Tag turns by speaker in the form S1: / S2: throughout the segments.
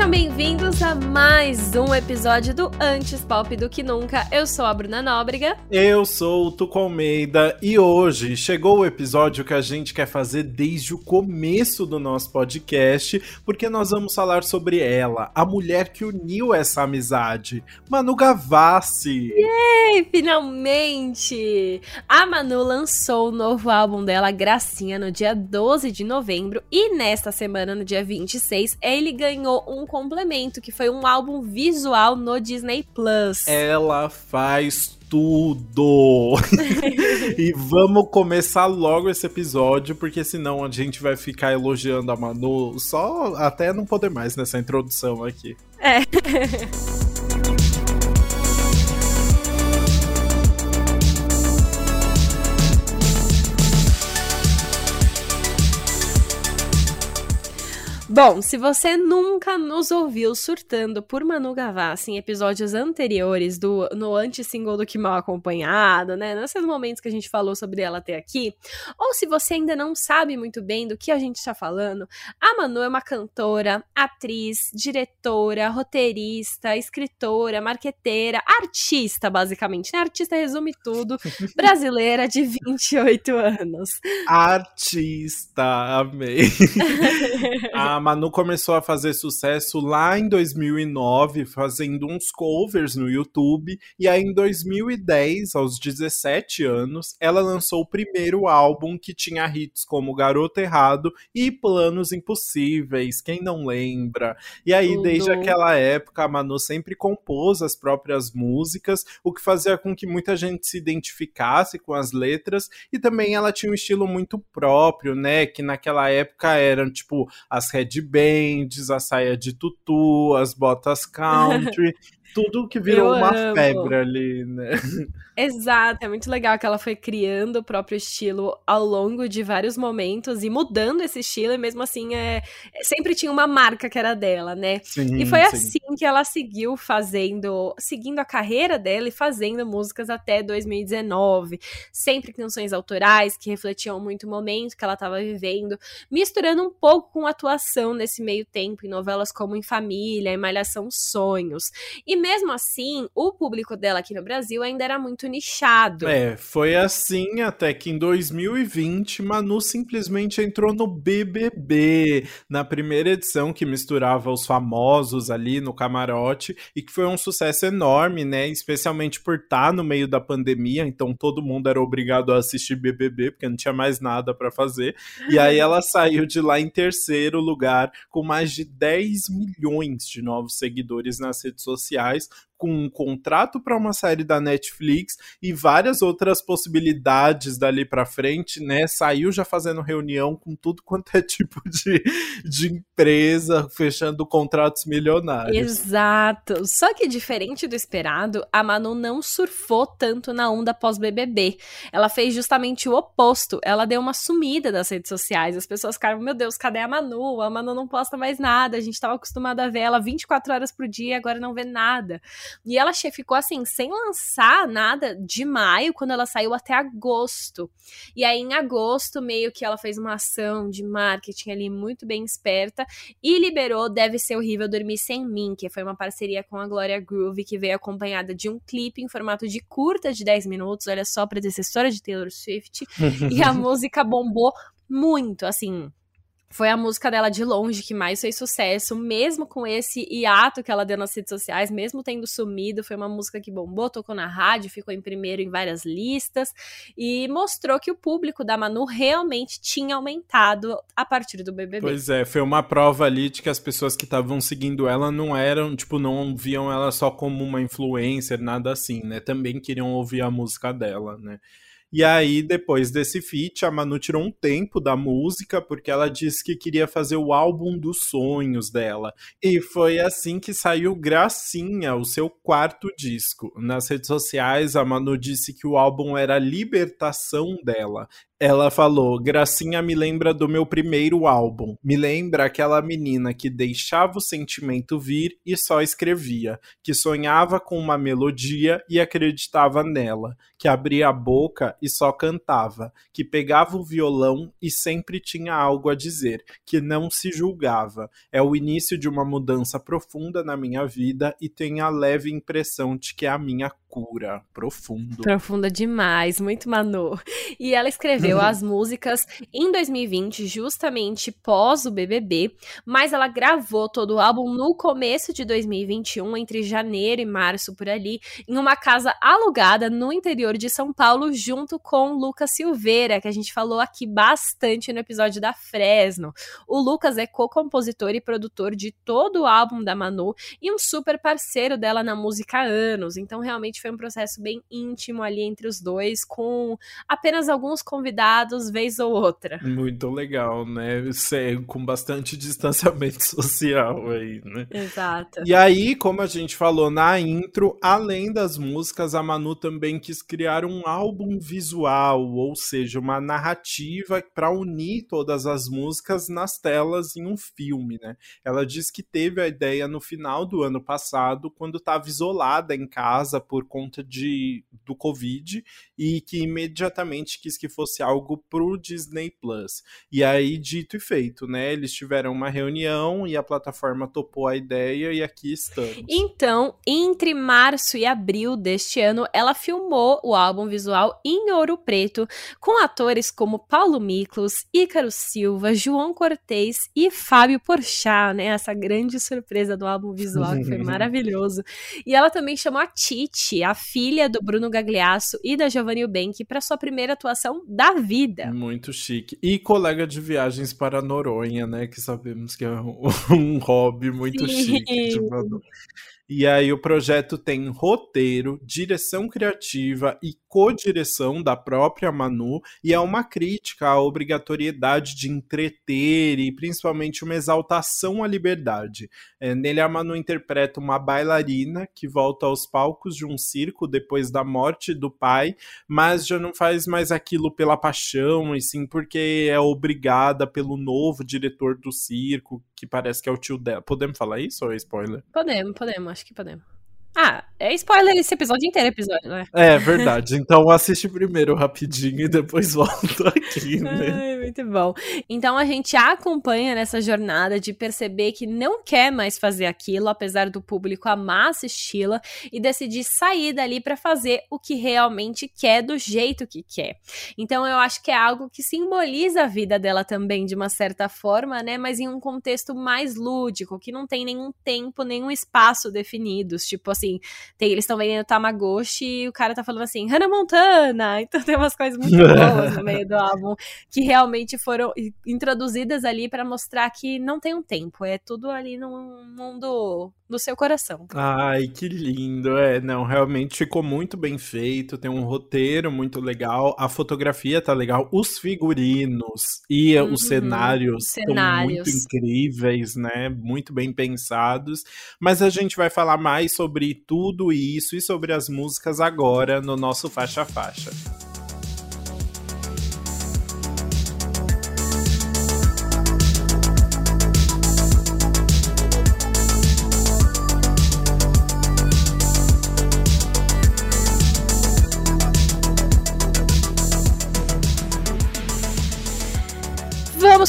S1: Sejam bem-vindos a mais um episódio do Antes Pop do que Nunca. Eu sou a Bruna Nóbrega.
S2: Eu sou o Tuco Almeida e hoje chegou o episódio que a gente quer fazer desde o começo do nosso podcast, porque nós vamos falar sobre ela, a mulher que uniu essa amizade, Manu Gavassi.
S1: Yay, finalmente! A Manu lançou o novo álbum dela, Gracinha, no dia 12 de novembro e nesta semana, no dia 26, ele ganhou um complemento, que foi um álbum visual no Disney Plus.
S2: Ela faz tudo. e vamos começar logo esse episódio, porque senão a gente vai ficar elogiando a Manu só até não poder mais nessa introdução aqui.
S1: É. Bom, se você nunca nos ouviu surtando por Manu Gavassi em episódios anteriores do no anti-single do Que Mal Acompanhado, né? Nesses momentos que a gente falou sobre ela até aqui, ou se você ainda não sabe muito bem do que a gente está falando, a Manu é uma cantora, atriz, diretora, roteirista, escritora, marqueteira, artista, basicamente, né? Artista resume tudo, brasileira de 28 anos.
S2: Artista, amei. a Manu começou a fazer sucesso lá em 2009, fazendo uns covers no YouTube. E aí, em 2010, aos 17 anos, ela lançou o primeiro álbum que tinha hits como Garoto Errado e Planos Impossíveis. Quem não lembra? E aí, Tudo. desde aquela época, a Manu sempre compôs as próprias músicas, o que fazia com que muita gente se identificasse com as letras. E também ela tinha um estilo muito próprio, né? Que naquela época eram tipo as Red headbands, a saia de tutu, as botas country. tudo que virou Eu uma amo. febre ali, né?
S1: Exato, é muito legal que ela foi criando o próprio estilo ao longo de vários momentos e mudando esse estilo, e mesmo assim é, sempre tinha uma marca que era dela, né? Sim, e foi sim. assim que ela seguiu fazendo, seguindo a carreira dela e fazendo músicas até 2019, sempre canções autorais que refletiam muito o momento que ela estava vivendo, misturando um pouco com atuação nesse meio tempo em novelas como Em Família, Em Malhação Sonhos. E mesmo assim, o público dela aqui no Brasil ainda era muito nichado.
S2: É, foi assim até que em 2020 Manu simplesmente entrou no BBB, na primeira edição que misturava os famosos ali no camarote e que foi um sucesso enorme, né? Especialmente por estar tá no meio da pandemia, então todo mundo era obrigado a assistir BBB porque não tinha mais nada para fazer. E aí ela saiu de lá em terceiro lugar com mais de 10 milhões de novos seguidores nas redes sociais guys com um contrato para uma série da Netflix e várias outras possibilidades dali para frente, né? Saiu já fazendo reunião com tudo quanto é tipo de, de empresa, fechando contratos milionários.
S1: Exato. Só que diferente do esperado, a Manu não surfou tanto na onda pós-BBB. Ela fez justamente o oposto. Ela deu uma sumida das redes sociais. As pessoas ficaram, meu Deus, cadê a Manu? A Manu não posta mais nada. A gente estava acostumado a ver ela 24 horas por dia, agora não vê nada. E ela ficou assim, sem lançar nada de maio, quando ela saiu até agosto. E aí, em agosto, meio que ela fez uma ação de marketing ali muito bem esperta e liberou Deve Ser Horrível Dormir Sem Mim, que foi uma parceria com a Gloria Groove, que veio acompanhada de um clipe em formato de curta de 10 minutos, olha só, predecessora de Taylor Swift. e a música bombou muito, assim foi a música dela de longe que mais fez sucesso, mesmo com esse hiato que ela deu nas redes sociais, mesmo tendo sumido, foi uma música que bombou, tocou na rádio, ficou em primeiro em várias listas e mostrou que o público da Manu realmente tinha aumentado a partir do BBB.
S2: Pois é, foi uma prova ali de que as pessoas que estavam seguindo ela não eram, tipo, não viam ela só como uma influencer, nada assim, né? Também queriam ouvir a música dela, né? E aí, depois desse feat, a Manu tirou um tempo da música, porque ela disse que queria fazer o álbum dos sonhos dela. E foi assim que saiu Gracinha, o seu quarto disco. Nas redes sociais, a Manu disse que o álbum era a libertação dela. Ela falou: Gracinha me lembra do meu primeiro álbum. Me lembra aquela menina que deixava o sentimento vir e só escrevia, que sonhava com uma melodia e acreditava nela, que abria a boca e só cantava, que pegava o violão e sempre tinha algo a dizer, que não se julgava. É o início de uma mudança profunda na minha vida e tenho a leve impressão de que é a minha cura. Profundo.
S1: Profunda demais, muito Manu. E ela escreveu as músicas em 2020, justamente pós o BBB, mas ela gravou todo o álbum no começo de 2021, entre janeiro e março por ali, em uma casa alugada no interior de São Paulo, junto com Lucas Silveira, que a gente falou aqui bastante no episódio da Fresno. O Lucas é co-compositor e produtor de todo o álbum da Manu e um super parceiro dela na música há anos, então realmente foi um processo bem íntimo ali entre os dois, com apenas alguns convidados, vez ou outra.
S2: Muito legal, né? Com bastante distanciamento social aí, né?
S1: Exato.
S2: E aí, como a gente falou na intro, além das músicas, a Manu também quis criar um álbum visual, ou seja, uma narrativa para unir todas as músicas nas telas em um filme, né? Ela diz que teve a ideia no final do ano passado, quando estava isolada em casa por conta de, do Covid e que imediatamente quis que fosse algo pro Disney Plus. E aí, dito e feito, né? Eles tiveram uma reunião e a plataforma topou a ideia e aqui estamos.
S1: Então, entre março e abril deste ano, ela filmou o álbum visual em ouro preto, com atores como Paulo Miklos, Ícaro Silva, João Cortez e Fábio Porchat, né? Essa grande surpresa do álbum visual que foi maravilhoso. E ela também chamou a Titi, a filha do Bruno Gagliasso e da Giovanni Bank, para sua primeira atuação da vida.
S2: Muito chique. E colega de viagens para Noronha, né? Que sabemos que é um, um hobby muito Sim. chique de e aí o projeto tem roteiro, direção criativa e co-direção da própria Manu, e é uma crítica à obrigatoriedade de entreter e principalmente uma exaltação à liberdade. É, nele a Manu interpreta uma bailarina que volta aos palcos de um circo depois da morte do pai, mas já não faz mais aquilo pela paixão, e sim porque é obrigada pelo novo diretor do circo, que parece que é o tio dela. Podemos falar isso ou é spoiler?
S1: Podemos, podemos acho que podemos. Ah, é spoiler esse episódio inteiro, episódio, né?
S2: É verdade. Então assiste primeiro rapidinho e depois volta aqui, né?
S1: Ai, muito bom. Então a gente acompanha nessa jornada de perceber que não quer mais fazer aquilo, apesar do público amar assisti-la e decidir sair dali para fazer o que realmente quer do jeito que quer. Então eu acho que é algo que simboliza a vida dela também de uma certa forma, né? Mas em um contexto mais lúdico, que não tem nenhum tempo, nenhum espaço definidos, tipo assim, tem, eles estão vendendo Tamagotchi e o cara tá falando assim, Hannah Montana! Então tem umas coisas muito boas no meio do álbum que realmente foram introduzidas ali para mostrar que não tem um tempo, é tudo ali no mundo do seu coração.
S2: Ai, que lindo. É, não, realmente ficou muito bem feito, tem um roteiro muito legal, a fotografia tá legal, os figurinos e uhum, os cenários, cenários estão muito incríveis, né? Muito bem pensados. Mas a gente vai falar mais sobre tudo isso e sobre as músicas agora no nosso faixa faixa.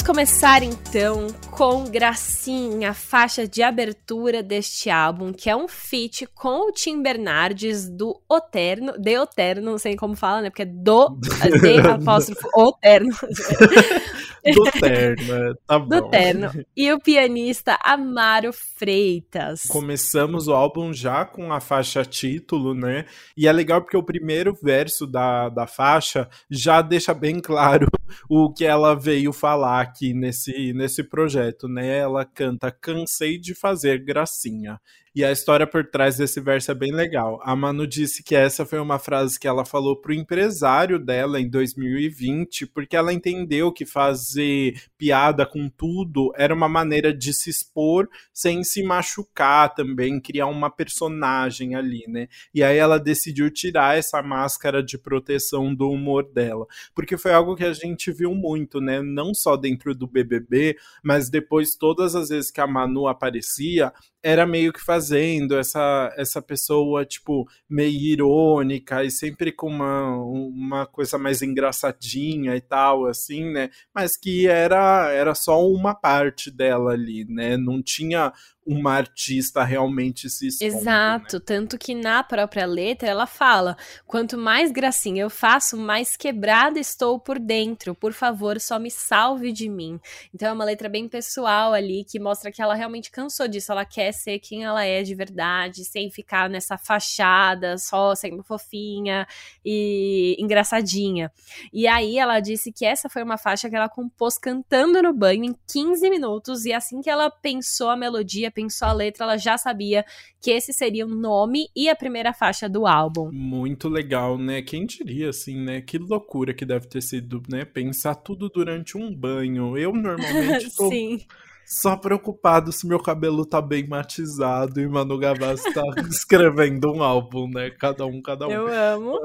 S1: Vamos começar então com Gracinha, faixa de abertura deste álbum, que é um feat com o Tim Bernardes do Oterno, de Oterno, não sei como fala, né? Porque é do, de apóstrofo Oterno.
S2: Do terno, é, tá bom.
S1: Do terno. E o pianista Amaro Freitas.
S2: Começamos o álbum já com a faixa título, né? E é legal porque o primeiro verso da, da faixa já deixa bem claro o que ela veio falar aqui nesse, nesse projeto, né? Ela canta Cansei de fazer gracinha. E a história por trás desse verso é bem legal. A Manu disse que essa foi uma frase que ela falou pro empresário dela em 2020, porque ela entendeu que fazer piada com tudo era uma maneira de se expor sem se machucar também, criar uma personagem ali, né? E aí ela decidiu tirar essa máscara de proteção do humor dela, porque foi algo que a gente viu muito, né? Não só dentro do BBB, mas depois todas as vezes que a Manu aparecia, era meio que fazendo essa, essa pessoa, tipo, meio irônica e sempre com uma, uma coisa mais engraçadinha e tal, assim, né? Mas que era, era só uma parte dela ali, né? Não tinha uma artista realmente se expondo,
S1: Exato,
S2: né?
S1: tanto que na própria letra ela fala: quanto mais gracinha eu faço, mais quebrada estou por dentro. Por favor, só me salve de mim. Então é uma letra bem pessoal ali que mostra que ela realmente cansou disso. Ela quer ser quem ela é de verdade, sem ficar nessa fachada, só sendo fofinha e engraçadinha. E aí ela disse que essa foi uma faixa que ela compôs cantando no banho em 15 minutos e assim que ela pensou a melodia, pensou a letra, ela já sabia que esse seria o nome e a primeira faixa do álbum.
S2: Muito legal, né? Quem diria, assim, né? Que loucura que deve ter sido, né? Pensar tudo durante um banho. Eu normalmente tô
S1: Sim.
S2: só preocupado se meu cabelo tá bem matizado e Manu Gavassi tá escrevendo um álbum, né? Cada um, cada um.
S1: Eu amo.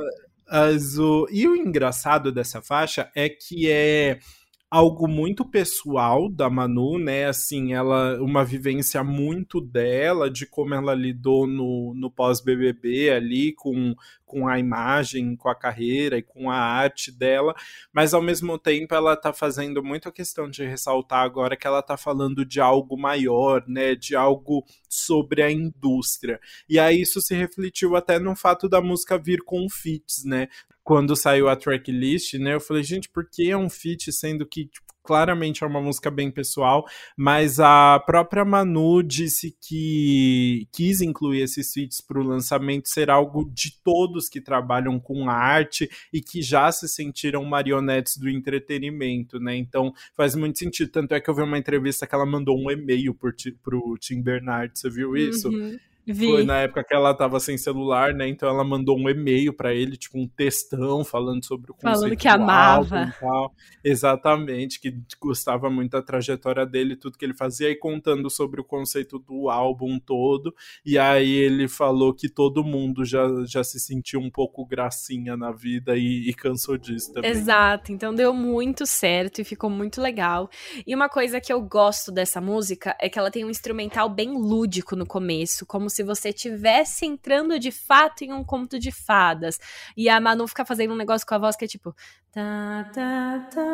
S2: Mas o... E o engraçado dessa faixa é que é algo muito pessoal da Manu, né? Assim, ela uma vivência muito dela, de como ela lidou no, no pós-BBB ali com, com a imagem, com a carreira e com a arte dela, mas ao mesmo tempo ela tá fazendo muita questão de ressaltar agora que ela tá falando de algo maior, né? De algo sobre a indústria. E aí isso se refletiu até no fato da música vir com feats, né? quando saiu a tracklist, né? Eu falei, gente, por que é um feat, sendo que tipo, claramente é uma música bem pessoal, mas a própria Manu disse que quis incluir esses feats para o lançamento ser algo de todos que trabalham com arte e que já se sentiram marionetes do entretenimento, né? Então faz muito sentido. Tanto é que eu vi uma entrevista que ela mandou um e-mail para o Tim Bernard, você viu isso?
S1: Uhum. Vi.
S2: Foi na época que ela tava sem celular, né? Então ela mandou um e-mail para ele, tipo um textão falando sobre o conceito
S1: Falando que amava.
S2: e tal. Exatamente, que gostava muito da trajetória dele, tudo que ele fazia, e contando sobre o conceito do álbum todo. E aí ele falou que todo mundo já, já se sentiu um pouco gracinha na vida e, e cansou disso também.
S1: Exato, então deu muito certo e ficou muito legal. E uma coisa que eu gosto dessa música é que ela tem um instrumental bem lúdico no começo, como se você estivesse entrando de fato em um conto de fadas. E a Manu fica fazendo um negócio com a voz que é tipo. Tá, tá, tá.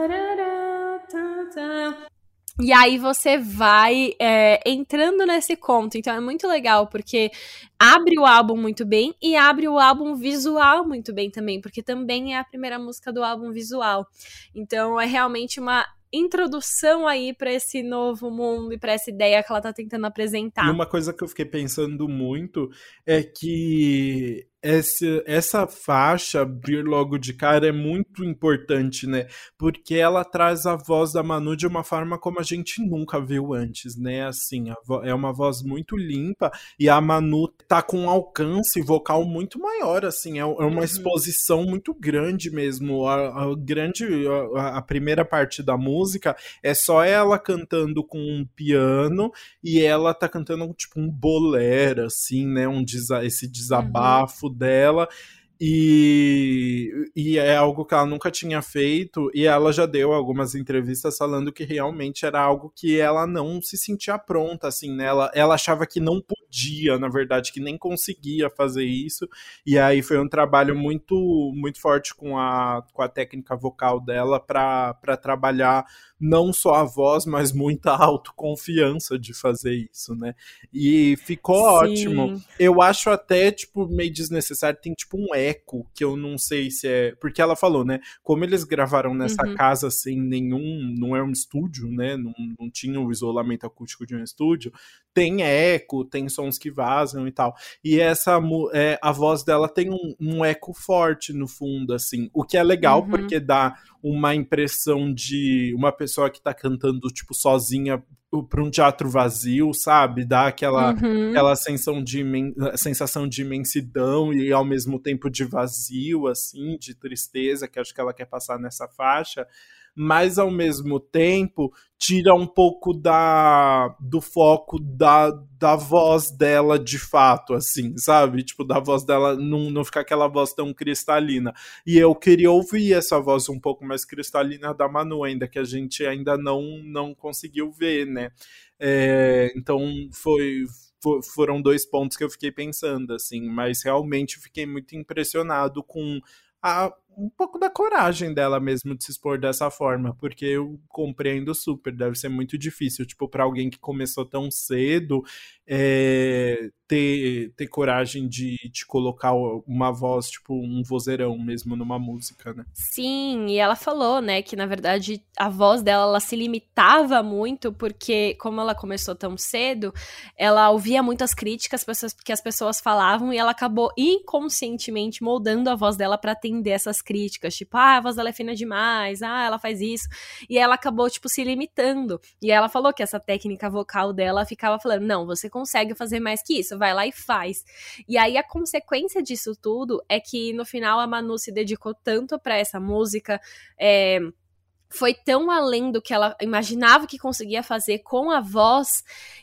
S1: E aí você vai é, entrando nesse conto. Então é muito legal, porque abre o álbum muito bem e abre o álbum visual muito bem também, porque também é a primeira música do álbum visual. Então é realmente uma introdução aí para esse novo mundo e para essa ideia que ela tá tentando apresentar.
S2: E uma coisa que eu fiquei pensando muito é que essa, essa faixa vir logo de cara é muito importante, né? Porque ela traz a voz da Manu de uma forma como a gente nunca viu antes, né? Assim, é uma voz muito limpa e a Manu tá com um alcance vocal muito maior, assim, é, uma uhum. exposição muito grande mesmo. A, a grande, a, a, primeira parte da música é só ela cantando com um piano e ela tá cantando tipo um bolero, assim, né? Um esse desabafo uhum dela. E, e é algo que ela nunca tinha feito, e ela já deu algumas entrevistas falando que realmente era algo que ela não se sentia pronta, assim, né? Ela, ela achava que não podia, na verdade, que nem conseguia fazer isso, e aí foi um trabalho muito, muito forte com a, com a técnica vocal dela para trabalhar não só a voz, mas muita autoconfiança de fazer isso, né? E ficou Sim. ótimo. Eu acho até, tipo, meio desnecessário, tem tipo um eco, que eu não sei se é. Porque ela falou, né? Como eles gravaram nessa uhum. casa sem nenhum. Não é um estúdio, né? Não, não tinha o isolamento acústico de um estúdio. Tem eco, tem sons que vazam e tal. E essa. É, a voz dela tem um, um eco forte no fundo, assim. O que é legal, uhum. porque dá uma impressão de uma pessoa que tá cantando, tipo, sozinha para um teatro vazio, sabe? Dá aquela, uhum. aquela sensação, de sensação de imensidão e ao mesmo tempo de vazio, assim, de tristeza, que acho que ela quer passar nessa faixa mas ao mesmo tempo tira um pouco da do foco da, da voz dela de fato, assim, sabe? Tipo, da voz dela não, não ficar aquela voz tão cristalina. E eu queria ouvir essa voz um pouco mais cristalina da Manu, ainda que a gente ainda não, não conseguiu ver, né? É, então foi foram dois pontos que eu fiquei pensando, assim, mas realmente fiquei muito impressionado com a, um pouco da coragem dela mesmo de se expor dessa forma, porque eu compreendo super, deve ser muito difícil, tipo, para alguém que começou tão cedo, é, ter, ter coragem de, de colocar uma voz, tipo, um vozeirão mesmo numa música, né?
S1: Sim, e ela falou, né, que na verdade a voz dela, ela se limitava muito, porque como ela começou tão cedo, ela ouvia muitas críticas que as pessoas falavam e ela acabou inconscientemente moldando a voz dela para atender essas críticas, tipo, ah, a voz dela é fina demais, ah, ela faz isso. E ela acabou, tipo, se limitando. E ela falou que essa técnica vocal dela ficava falando, não, você consegue fazer mais que isso, vai lá e faz. E aí a consequência disso tudo é que no final a Manu se dedicou tanto para essa música, é, foi tão além do que ela imaginava que conseguia fazer com a voz,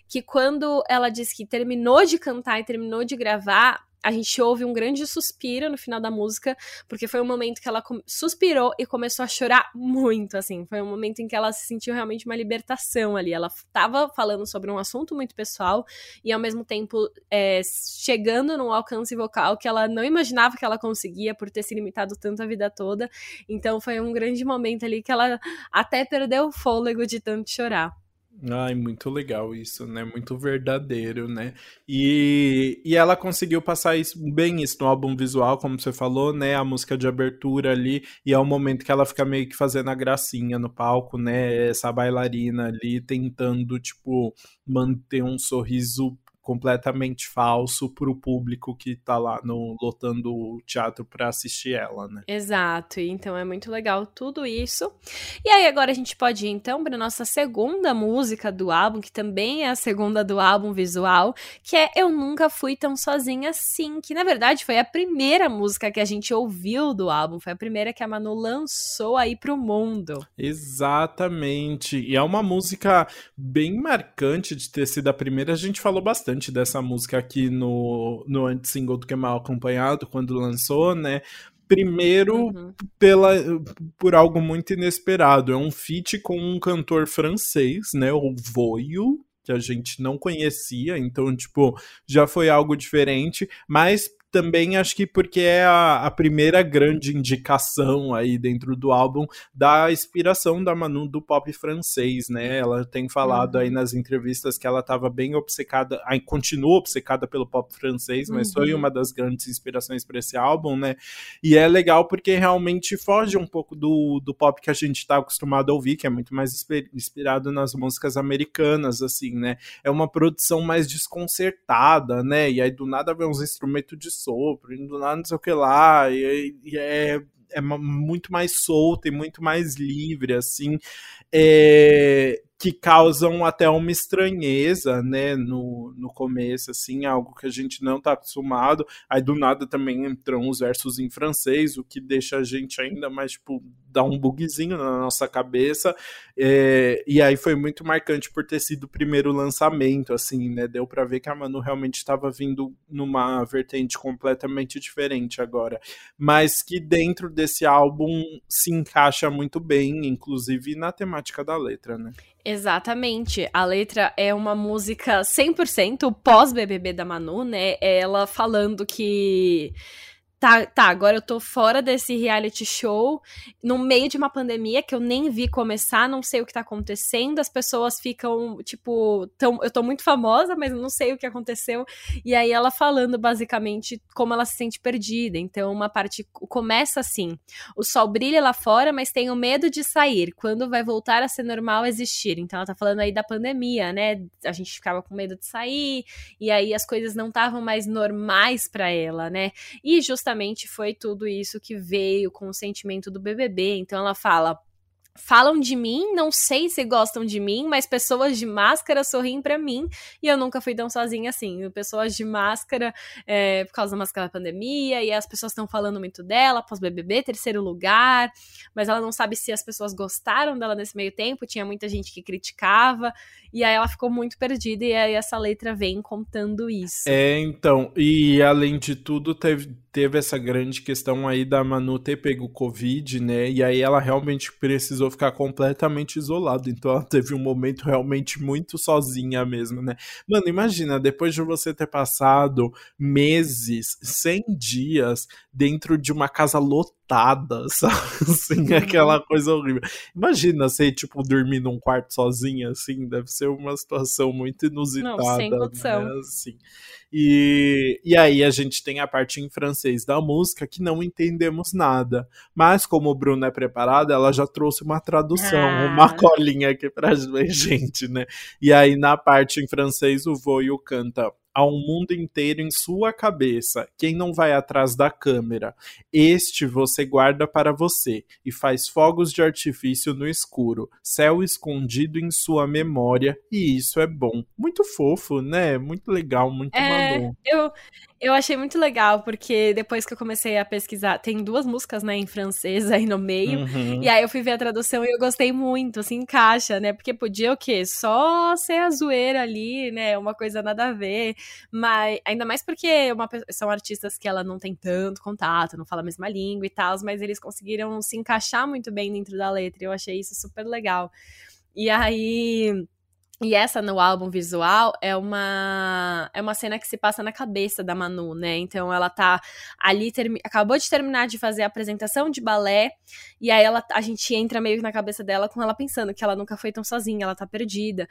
S1: que quando ela disse que terminou de cantar e terminou de gravar, a gente ouve um grande suspiro no final da música, porque foi um momento que ela suspirou e começou a chorar muito, assim. Foi um momento em que ela se sentiu realmente uma libertação ali. Ela estava falando sobre um assunto muito pessoal e, ao mesmo tempo, é, chegando num alcance vocal que ela não imaginava que ela conseguia por ter se limitado tanto a vida toda. Então, foi um grande momento ali que ela até perdeu o fôlego de tanto chorar.
S2: Ai, muito legal isso, né? Muito verdadeiro, né? E, e ela conseguiu passar isso, bem isso no álbum visual, como você falou, né? A música de abertura ali, e é o momento que ela fica meio que fazendo a gracinha no palco, né? Essa bailarina ali tentando, tipo, manter um sorriso completamente falso para o público que tá lá no lotando o teatro para assistir ela, né?
S1: Exato. Então é muito legal tudo isso. E aí agora a gente pode ir então para nossa segunda música do álbum, que também é a segunda do álbum visual, que é Eu Nunca Fui Tão Sozinha Assim, que na verdade foi a primeira música que a gente ouviu do álbum, foi a primeira que a Manu lançou aí pro mundo.
S2: Exatamente. E é uma música bem marcante de ter sido a primeira, a gente falou bastante bastante dessa música aqui no, no anti-single do Que Mal Acompanhado, quando lançou, né? Primeiro, uhum. pela, por algo muito inesperado. É um feat com um cantor francês, né? O Voio, que a gente não conhecia, então, tipo, já foi algo diferente, mas também acho que porque é a, a, primeira grande indicação aí dentro do álbum da inspiração da Manu do pop francês, né? Ela tem falado uhum. aí nas entrevistas que ela estava bem obcecada, aí continua obcecada pelo pop francês, mas uhum. foi uma das grandes inspirações para esse álbum, né? E é legal porque realmente foge um pouco do, do pop que a gente está acostumado a ouvir, que é muito mais inspirado nas músicas americanas, assim, né? É uma produção mais desconcertada, né? E aí do nada vem uns instrumentos de sopro, indo lá não sei o que lá, e, e é, é muito mais solto e muito mais livre, assim. É, que causam até uma estranheza, né, no, no começo, assim, algo que a gente não tá acostumado. Aí do nada também entram os versos em francês, o que deixa a gente ainda mais, tipo, dar um bugzinho na nossa cabeça. É, e aí foi muito marcante por ter sido o primeiro lançamento, assim, né, deu para ver que a Manu realmente estava vindo numa vertente completamente diferente agora. Mas que dentro desse álbum se encaixa muito bem, inclusive na temática da letra, né?
S1: Exatamente. A letra é uma música 100% pós-BBB da Manu, né? Ela falando que tá, tá, agora eu tô fora desse reality show, no meio de uma pandemia que eu nem vi começar, não sei o que tá acontecendo, as pessoas ficam, tipo, tão, eu tô muito famosa, mas não sei o que aconteceu. E aí ela falando basicamente como ela se sente perdida. Então, uma parte começa assim: o sol brilha lá fora, mas tenho medo de sair. Quando vai voltar a ser normal existir? Então, ela tá falando aí da pandemia, né? A gente ficava com medo de sair, e aí as coisas não estavam mais normais para ela, né? E justamente justamente foi tudo isso que veio com o sentimento do BBB. Então ela fala: falam de mim, não sei se gostam de mim, mas pessoas de máscara sorriem para mim e eu nunca fui tão sozinha assim. Pessoas de máscara é, por causa da máscara da pandemia e as pessoas estão falando muito dela, pós-BBB, terceiro lugar, mas ela não sabe se as pessoas gostaram dela nesse meio tempo. Tinha muita gente que criticava e aí ela ficou muito perdida e aí essa letra vem contando isso.
S2: É, então, e além de tudo, teve teve essa grande questão aí da Manu ter pego Covid, né? E aí ela realmente precisou ficar completamente isolada. Então ela teve um momento realmente muito sozinha mesmo, né? Mano, imagina, depois de você ter passado meses, 100 dias dentro de uma casa lotada, sabe? Assim, aquela coisa horrível. Imagina você, tipo, dormir num quarto sozinha, assim, deve ser uma situação muito inusitada. Não, sem condição. Né? Assim. E, e aí a gente tem a parte em francês da música que não entendemos nada. Mas como o Bruno é preparado, ela já trouxe uma tradução, ah. uma colinha aqui pra gente, né? E aí na parte em francês o Voio canta Um mundo inteiro em sua cabeça. Quem não vai atrás da câmera? Este você guarda para você e faz fogos de artifício no escuro, céu escondido em sua memória, e isso é bom. Muito fofo, né? Muito legal, muito é,
S1: Eu, eu achei muito legal, porque depois que eu comecei a pesquisar, tem duas músicas, né, em francês aí no meio, uhum. e aí eu fui ver a tradução e eu gostei muito, assim, encaixa, né, porque podia o quê? Só ser a zoeira ali, né, uma coisa nada a ver, mas ainda mais porque uma, são artistas que ela não tem tanto contato, não fala a mesma língua e tal, mas eles conseguiram se encaixar muito bem dentro da letra, eu achei isso super legal. E aí e essa no álbum visual é uma é uma cena que se passa na cabeça da Manu, né? Então ela tá ali acabou de terminar de fazer a apresentação de balé e aí ela a gente entra meio na cabeça dela com ela pensando que ela nunca foi tão sozinha, ela tá perdida.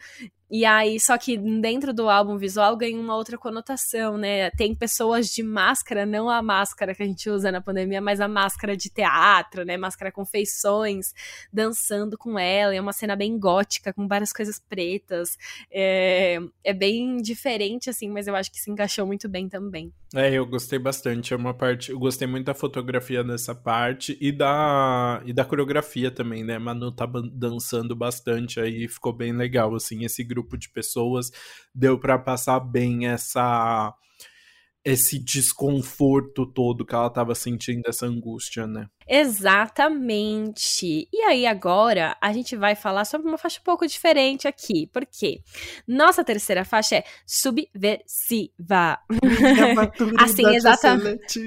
S1: E aí, só que dentro do álbum visual ganha uma outra conotação, né? Tem pessoas de máscara, não a máscara que a gente usa na pandemia, mas a máscara de teatro, né? Máscara com feições, dançando com ela. É uma cena bem gótica, com várias coisas pretas. É, é bem diferente, assim, mas eu acho que se encaixou muito bem também.
S2: É, eu gostei bastante. É uma parte. Eu gostei muito da fotografia dessa parte e da, e da coreografia também, né? Manu tá dançando bastante aí, ficou bem legal, assim, esse grupo grupo de pessoas, deu para passar bem essa esse desconforto todo que ela estava sentindo, essa angústia, né?
S1: Exatamente. E aí agora a gente vai falar sobre uma faixa um pouco diferente aqui, porque nossa terceira faixa é subversiva. assim, exatamente.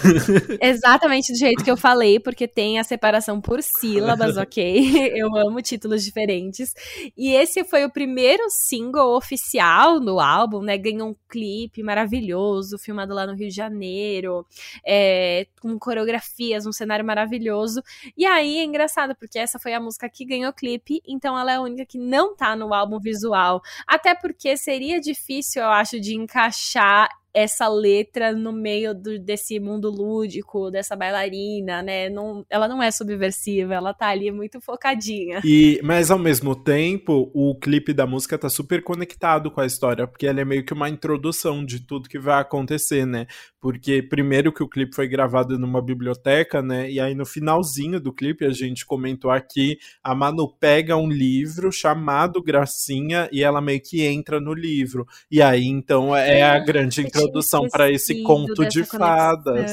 S1: exatamente do jeito que eu falei, porque tem a separação por sílabas, ok? Eu amo títulos diferentes. E esse foi o primeiro single oficial no álbum, né? Ganhou um clipe maravilhoso, filmado lá no Rio de Janeiro, é, com coreografias, um cenário cenário maravilhoso. E aí é engraçado, porque essa foi a música que ganhou clipe, então ela é a única que não tá no álbum visual. Até porque seria difícil, eu acho, de encaixar essa letra no meio do, desse mundo lúdico, dessa bailarina, né? Não, ela não é subversiva, ela tá ali muito focadinha.
S2: E, mas ao mesmo tempo, o clipe da música tá super conectado com a história, porque ela é meio que uma introdução de tudo que vai acontecer, né? Porque primeiro que o clipe foi gravado numa biblioteca, né? E aí no finalzinho do clipe a gente comentou aqui, a Manu pega um livro chamado Gracinha e ela meio que entra no livro. E aí então é a grande introdução introdução para esse conto de fadas.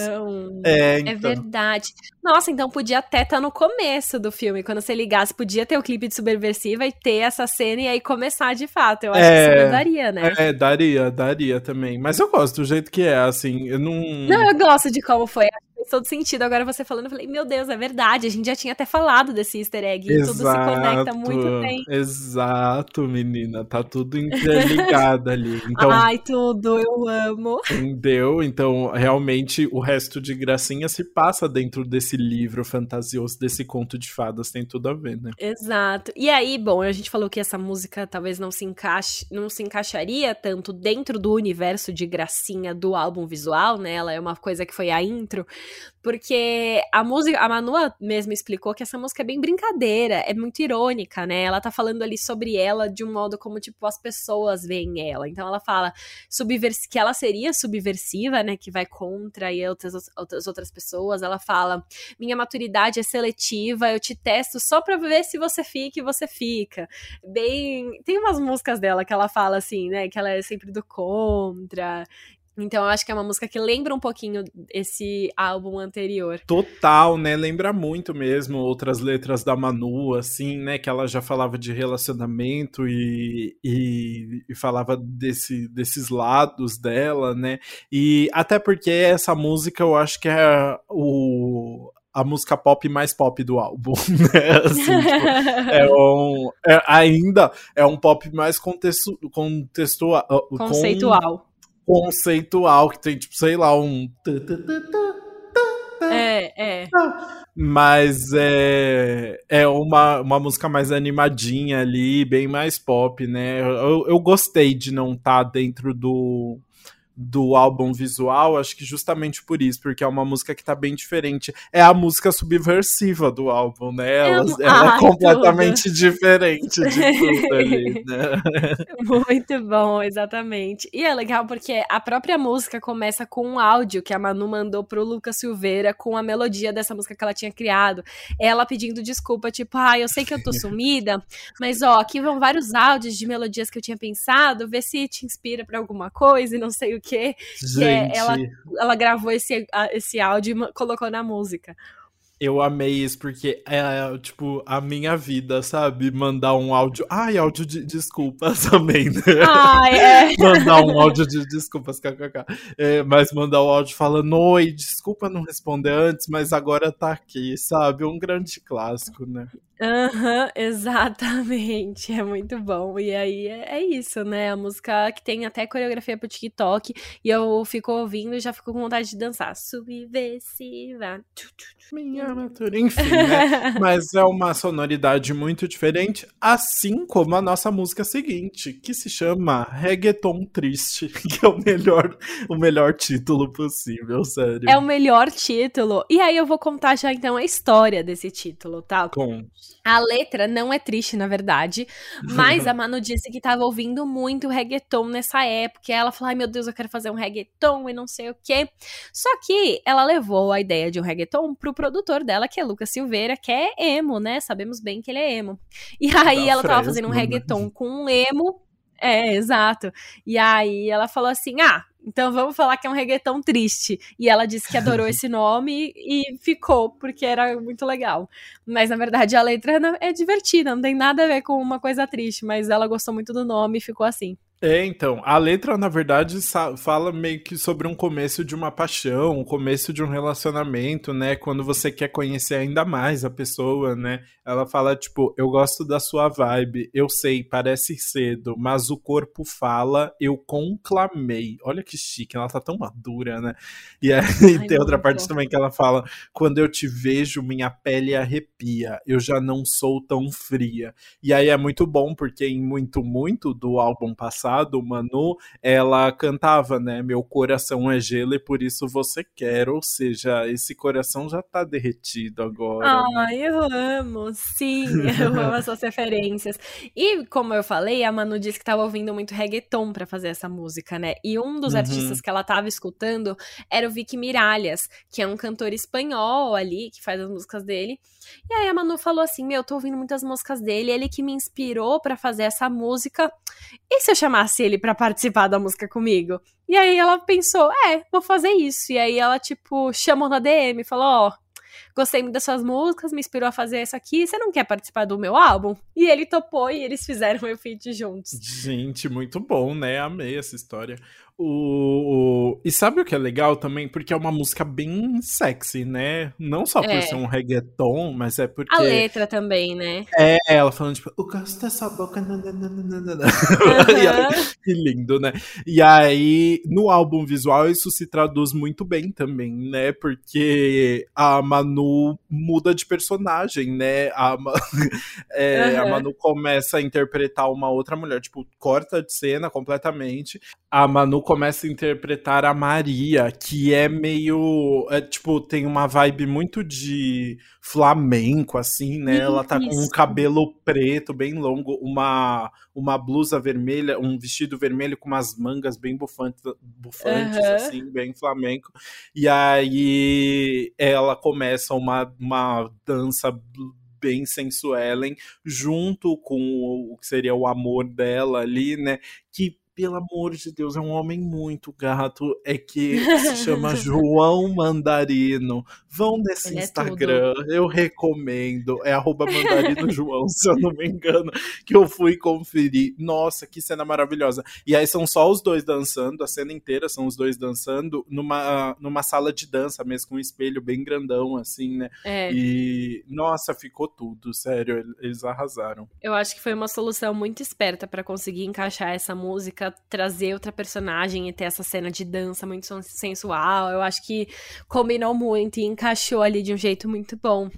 S1: É, é, então. é verdade. Nossa, então podia até estar tá no começo do filme, quando você ligasse, podia ter o clipe de Subversiva e ter essa cena e aí começar de fato. Eu acho é, que isso daria, né?
S2: É, daria, daria também. Mas eu gosto do jeito que é, assim, eu não.
S1: Não, eu gosto de como foi fez todo sentido. Agora você falando, eu falei, meu Deus, é verdade. A gente já tinha até falado desse easter egg. Exato, tudo se conecta muito bem.
S2: Exato, menina. Tá tudo interligado ali. Então,
S1: Ai, tudo, eu amo.
S2: Entendeu? Então, realmente, o resto de gracinha se passa dentro desse livro fantasioso, desse conto de fadas. Tem tudo a ver, né?
S1: Exato. E aí, bom, a gente falou que essa música talvez não se encaixe, não se encaixaria tanto dentro do universo de gracinha do álbum visual, né? Ela é uma coisa que foi a intro. Porque a música, a Manua mesmo explicou que essa música é bem brincadeira, é muito irônica, né? Ela tá falando ali sobre ela de um modo como, tipo, as pessoas veem ela. Então ela fala que ela seria subversiva, né? Que vai contra e outras, outras, outras pessoas. Ela fala: minha maturidade é seletiva, eu te testo só pra ver se você fica e você fica. Bem. Tem umas músicas dela que ela fala assim, né? Que ela é sempre do contra Então eu acho que é uma música que lembra um pouquinho esse álbum anterior.
S2: Total, né? Lembra muito mesmo outras letras da Manu, assim, né? Que ela já falava de relacionamento e, e, e falava desse, desses lados dela, né? E até porque essa música eu acho que é o, a música pop mais pop do álbum, né? Assim, tipo, é um, é, ainda é um pop mais contextu, contextual.
S1: Conceitual.
S2: Com, conceitual, que tem, tipo, sei lá, um.
S1: É, é.
S2: Mas é, é uma, uma música mais animadinha ali, bem mais pop, né? Eu, eu gostei de não estar tá dentro do, do álbum visual, acho que justamente por isso, porque é uma música que tá bem diferente. É a música subversiva do álbum, né? Ela, é, ela é completamente tudo. diferente de tudo ali, né?
S1: Muito bom, exatamente. E é legal porque a própria música começa com um áudio que a Manu mandou pro Lucas Silveira com a melodia dessa música que ela tinha criado. Ela pedindo desculpa, tipo, ah, eu sei que eu tô sumida, mas ó, aqui vão vários áudios de melodias que eu tinha pensado, vê se te inspira para alguma coisa e não sei o quê. Que é, ela, ela gravou esse, esse áudio e colocou na música.
S2: Eu amei isso, porque é, tipo, a minha vida, sabe? Mandar um áudio. Ai, áudio de desculpas também, né?
S1: É.
S2: mandar um áudio de desculpas, kkk. É, mas mandar o um áudio falando: Oi, desculpa não responder antes, mas agora tá aqui, sabe? Um grande clássico, né?
S1: Aham, exatamente. É muito bom. E aí é, é, isso, né? A música que tem até coreografia pro TikTok. E eu fico ouvindo e já fico com vontade de dançar. Subversiva.
S2: Minha natureza. Enfim, né? Mas é uma sonoridade muito diferente, assim como a nossa música seguinte, que se chama Reggaeton Triste, que é o melhor, o melhor título possível, sério.
S1: É o melhor título. E aí eu vou contar já então a história desse título, tá?
S2: Com
S1: a letra não é triste, na verdade, mas a Manu disse que tava ouvindo muito reggaeton nessa época. E ela falou: ai meu Deus, eu quero fazer um reggaeton e não sei o quê. Só que ela levou a ideia de um reggaeton pro produtor dela, que é Lucas Silveira, que é emo, né? Sabemos bem que ele é emo. E aí da ela Fresno, tava fazendo um né? reggaeton com um emo. É, exato. E aí ela falou assim: ah, então vamos falar que é um reggaeton triste. E ela disse que adorou esse nome e ficou, porque era muito legal. Mas na verdade a letra é divertida, não tem nada a ver com uma coisa triste, mas ela gostou muito do nome e ficou assim.
S2: É, então, a letra, na verdade, fala meio que sobre um começo de uma paixão, um começo de um relacionamento, né? Quando você quer conhecer ainda mais a pessoa, né? Ela fala, tipo, eu gosto da sua vibe, eu sei, parece cedo, mas o corpo fala, eu conclamei. Olha que chique, ela tá tão madura, né? E aí Ai, tem outra parte bom. também que ela fala, quando eu te vejo, minha pele arrepia, eu já não sou tão fria. E aí é muito bom, porque em Muito Muito, do álbum passado, passado, Manu, ela cantava, né? Meu coração é gelo e por isso você quer. Ou seja, esse coração já tá derretido agora.
S1: Né? Ai, né? eu amo, sim, eu amo essas referências. E como eu falei, a Manu disse que tava ouvindo muito reggaeton para fazer essa música, né? E um dos uhum. artistas que ela tava escutando era o Vicky Miralhas, que é um cantor espanhol ali, que faz as músicas dele. E aí a Manu falou assim: Meu, tô ouvindo muitas músicas dele, ele que me inspirou para fazer essa música. E se eu chamasse ele para participar da música comigo? E aí ela pensou: É, vou fazer isso. E aí ela, tipo, chamou na DM, falou: Ó. Oh, gostei muito das suas músicas, me inspirou a fazer isso aqui. Você não quer participar do meu álbum? E ele topou e eles fizeram o feat juntos.
S2: Gente, muito bom, né? Amei essa história. O, E sabe o que é legal também? Porque é uma música bem sexy, né? Não só por é. ser um reggaeton, mas é porque.
S1: A letra também, né?
S2: É, ela falando, tipo, o gosto dessa boca. Uhum. que lindo, né? E aí, no álbum visual, isso se traduz muito bem também, né? Porque a Manu muda de personagem, né? A, é, uhum. a Manu começa a interpretar uma outra mulher, tipo, corta de cena completamente. A Manu começa a interpretar a Maria, que é meio. É, tipo, tem uma vibe muito de flamenco, assim, né? Isso. Ela tá com um cabelo preto, bem longo, uma, uma blusa vermelha, um vestido vermelho com umas mangas bem bufantes, bufantes uhum. assim, bem flamenco. E aí ela começa uma, uma dança bem sensuelen, junto com o que seria o amor dela ali, né? Que pelo amor de Deus, é um homem muito gato. É que se chama João Mandarino. Vão nesse
S1: Ele é
S2: Instagram, eu recomendo. É arroba mandarino João, se eu não me engano, que eu fui conferir. Nossa, que cena maravilhosa. E aí são só os dois dançando, a cena inteira são os dois dançando numa, numa sala de dança mesmo, com um espelho bem grandão, assim, né?
S1: É.
S2: E, nossa, ficou tudo, sério, eles arrasaram.
S1: Eu acho que foi uma solução muito esperta pra conseguir encaixar essa música, trazer outra personagem e ter essa cena de dança muito sen- sensual. Eu acho que combinou muito e encaixou ali de um jeito muito bom.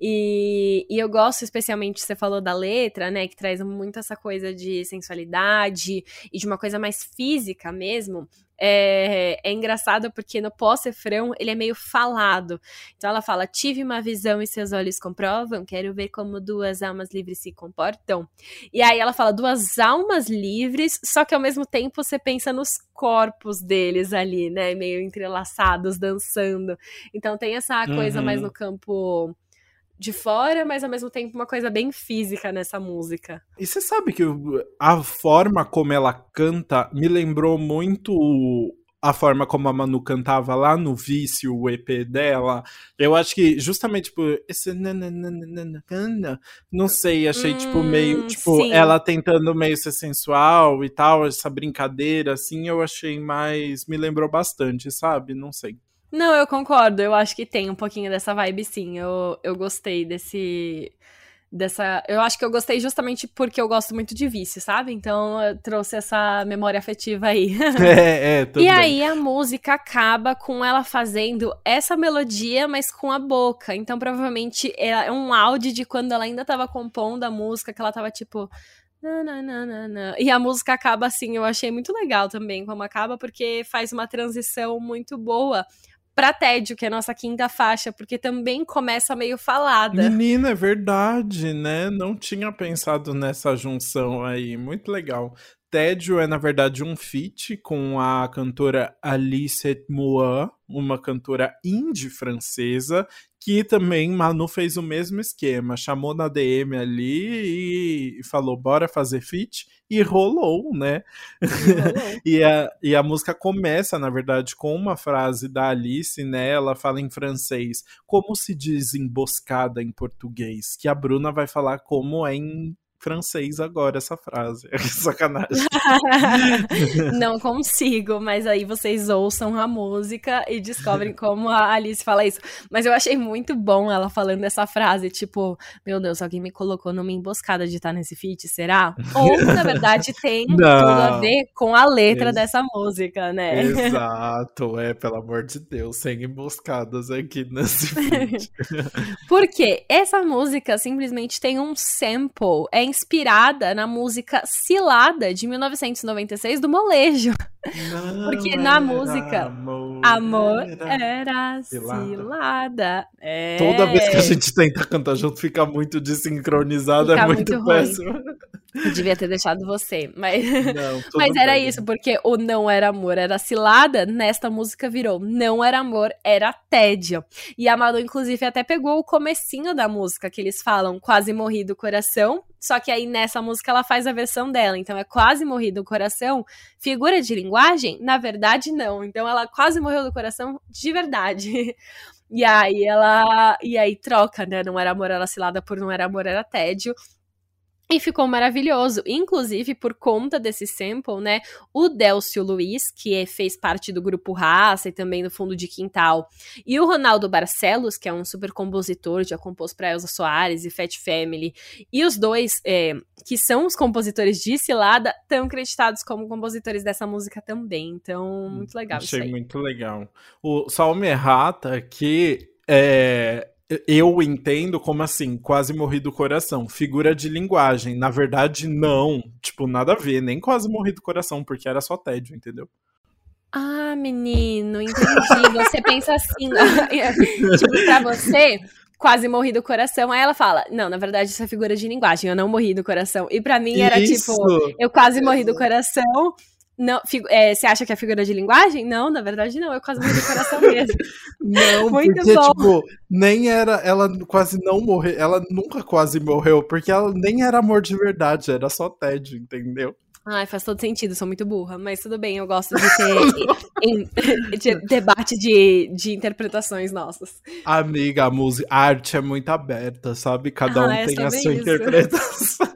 S1: E, e eu gosto especialmente, você falou da letra, né, que traz muito essa coisa de sensualidade e de uma coisa mais física mesmo. É, é engraçado porque no pós-refrão ele é meio falado. Então ela fala: Tive uma visão e seus olhos comprovam, quero ver como duas almas livres se comportam. E aí ela fala duas almas livres, só que ao mesmo tempo você pensa nos corpos deles ali, né? Meio entrelaçados, dançando. Então tem essa coisa
S2: Uhum.
S1: mais no campo de fora, mas ao mesmo tempo uma coisa bem física nessa música.
S2: E você sabe que a forma como ela canta me lembrou muito a forma como a Manu cantava lá no Vício, o EP dela. Eu acho que justamente por esse nananana, não sei, achei tipo
S1: Hum,
S2: meio, tipo,
S1: sim.
S2: ela tentando meio ser sensual e tal, essa brincadeira assim, eu achei mais, me lembrou bastante, sabe? Não sei.
S1: Não, eu concordo. Eu acho que tem um pouquinho dessa vibe, sim. Eu, eu gostei desse. Dessa. Eu acho que eu gostei justamente porque eu gosto muito de vício, sabe? Então eu trouxe essa memória afetiva aí.
S2: É, é, também.
S1: E aí a música acaba com ela fazendo essa melodia, mas com a boca. Então provavelmente é um áudio de quando ela ainda tava compondo a música, que ela tava tipo. "Na, na, na, na, na". E a música acaba assim, eu achei muito legal também como acaba, porque faz uma transição muito boa pra Tédio, que é a nossa quinta faixa, porque também começa meio falada.
S2: Menina, é verdade, né? Não tinha pensado nessa junção aí. Muito legal. Tédio é, na verdade, um feat com a cantora Alice Moa, uma cantora indie francesa, que também Manu fez o mesmo esquema. Chamou na DM ali e falou: bora fazer feat. E rolou, né?
S1: rolou.
S2: e, a, e a música começa, na verdade, com uma frase da Alice, né? Ela fala em francês, como se diz emboscada em português, que a Bruna vai falar como é em francês agora essa frase. Sacanagem.
S1: Não consigo, mas aí vocês ouçam a música e descobrem como a Alice fala isso. Mas eu achei muito bom ela falando essa frase, tipo, meu Deus, alguém me colocou numa emboscada de estar nesse feat, será? Ou, na verdade, tem
S2: Não.
S1: tudo a ver com a letra
S2: Ex-
S1: dessa música, né?
S2: Exato, é, pelo amor de Deus, sem emboscadas aqui nesse feat.
S1: Porque essa música simplesmente tem um sample, é inspirada na música Cilada de 1996 do Molejo. Porque
S2: Não
S1: na
S2: era
S1: música,
S2: amor,
S1: Amor
S2: era-
S1: era
S2: cilada.
S1: cilada. É.
S2: Toda vez que a gente tenta cantar junto, fica muito desincronizado,
S1: Fica
S2: é muito,
S1: muito ruim.
S2: péssimo.
S1: Eu devia ter deixado você, mas.
S2: Não,
S1: Mas era
S2: bem.
S1: isso, porque o não era amor, era cilada, nesta música virou não era amor, era tédio. E a Manu, inclusive, até pegou o comecinho da música, que eles falam quase morri do coração, só que aí nessa música ela faz a versão dela, então é quase morri do coração, figura de linguagem? Na verdade, não. Então ela quase morreu do coração de verdade. E aí ela. E aí troca, né? Não era amor, era cilada por não era amor, era tédio. E ficou maravilhoso. Inclusive, por conta desse sample, né? O Delcio Luiz, que é- fez parte do grupo Raça e também do Fundo de Quintal, e o Ronaldo Barcelos, que é um super compositor, já compôs para Elza Soares e Fat Family, e os dois, é, que são os compositores de Cilada, estão creditados como compositores dessa música também. Então, muito legal
S2: Achei
S1: isso aí.
S2: muito legal. O Salme Errata, que é, eu entendo como assim, quase morri do coração. Figura de linguagem. Na verdade, não. Tipo, nada a ver. Nem quase morri do coração, porque era só tédio, entendeu?
S1: Ah, menino, entendi. Você pensa assim, tipo, pra você, quase morri do coração. Aí ela fala, não, na verdade isso é figura de linguagem, eu não morri do coração. E pra mim era
S2: Isso!
S1: tipo, eu quase morri do coração. Não, é, você acha que é figura de linguagem? Não, na verdade não, eu quase morri do coração mesmo.
S2: Não,
S1: Muito
S2: porque,
S1: bom.
S2: tipo, nem era. Ela quase não morreu. Ela nunca quase morreu, porque ela nem era amor de verdade, era só tédio, entendeu?
S1: Ai, faz todo sentido, sou muito burra, mas tudo bem, eu gosto de ter de debate de, de interpretações nossas.
S2: Amiga, a música, a arte é muito aberta, sabe? Cada um ah, é tem a sua isso. interpretação.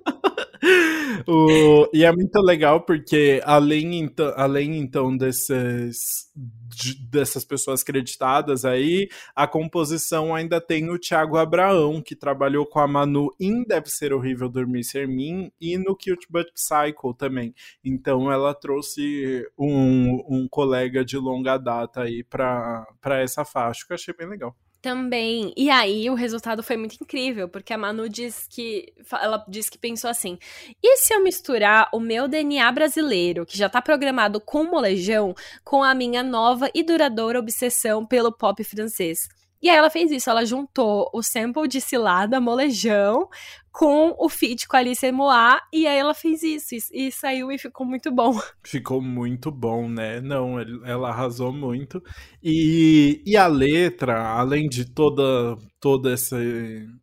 S2: o, e é muito legal porque, além, então, além então desses, de, dessas pessoas creditadas aí, a composição ainda tem o Thiago Abraão, que trabalhou com a Manu em Deve Ser Horrível Dormir Ser Mim e no Cute But Psycho também. Então ela trouxe um, um colega de longa data aí para essa faixa, que eu achei bem legal.
S1: Também. E aí o resultado foi muito incrível, porque a Manu diz que ela disse que pensou assim: "E se eu misturar o meu DNA brasileiro, que já tá programado com molejão, com a minha nova e duradoura obsessão pelo pop francês?" E aí ela fez isso, ela juntou o sample de Cilada, Molejão, com o feat com a Alice Moá, e aí ela fez isso, e, e, saiu e ficou muito bom.
S2: Ficou muito bom, né? Não, ela arrasou muito. E, e a letra, além de toda, toda essa,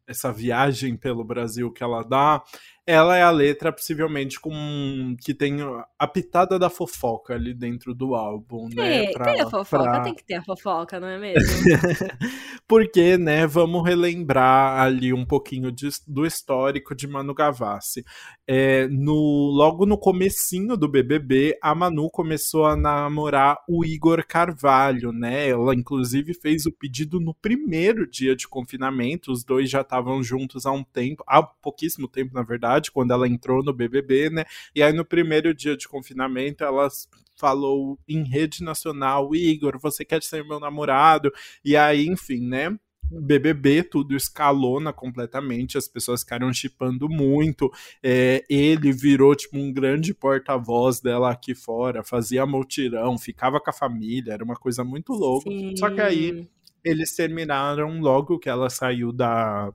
S2: essa viagem pelo Brasil que ela dá, ela é a letra, possivelmente, com que tem a pitada da fofoca ali dentro do álbum, né?
S1: É, pra, tem a fofoca, pra... tem que ter a fofoca, não é mesmo?
S2: Porque, né, vamos relembrar ali um pouquinho de, do histórico de Manu Gavassi. É, no, logo no comecinho do BBB, a Manu começou a namorar o Igor Carvalho, né? Ela, inclusive, fez o pedido no primeiro dia de confinamento, os dois já estavam juntos há um tempo, há pouquíssimo tempo, na verdade, quando ela entrou no BBB, né? E aí no primeiro dia de confinamento, ela falou em rede nacional, Igor, você quer ser meu namorado? E aí, enfim, né? BBB, tudo escalona completamente, as pessoas ficaram chipando muito. É, ele virou tipo um grande porta-voz dela aqui fora, fazia multirão, ficava com a família, era uma coisa muito louca. Sim. Só que aí eles terminaram logo que ela saiu da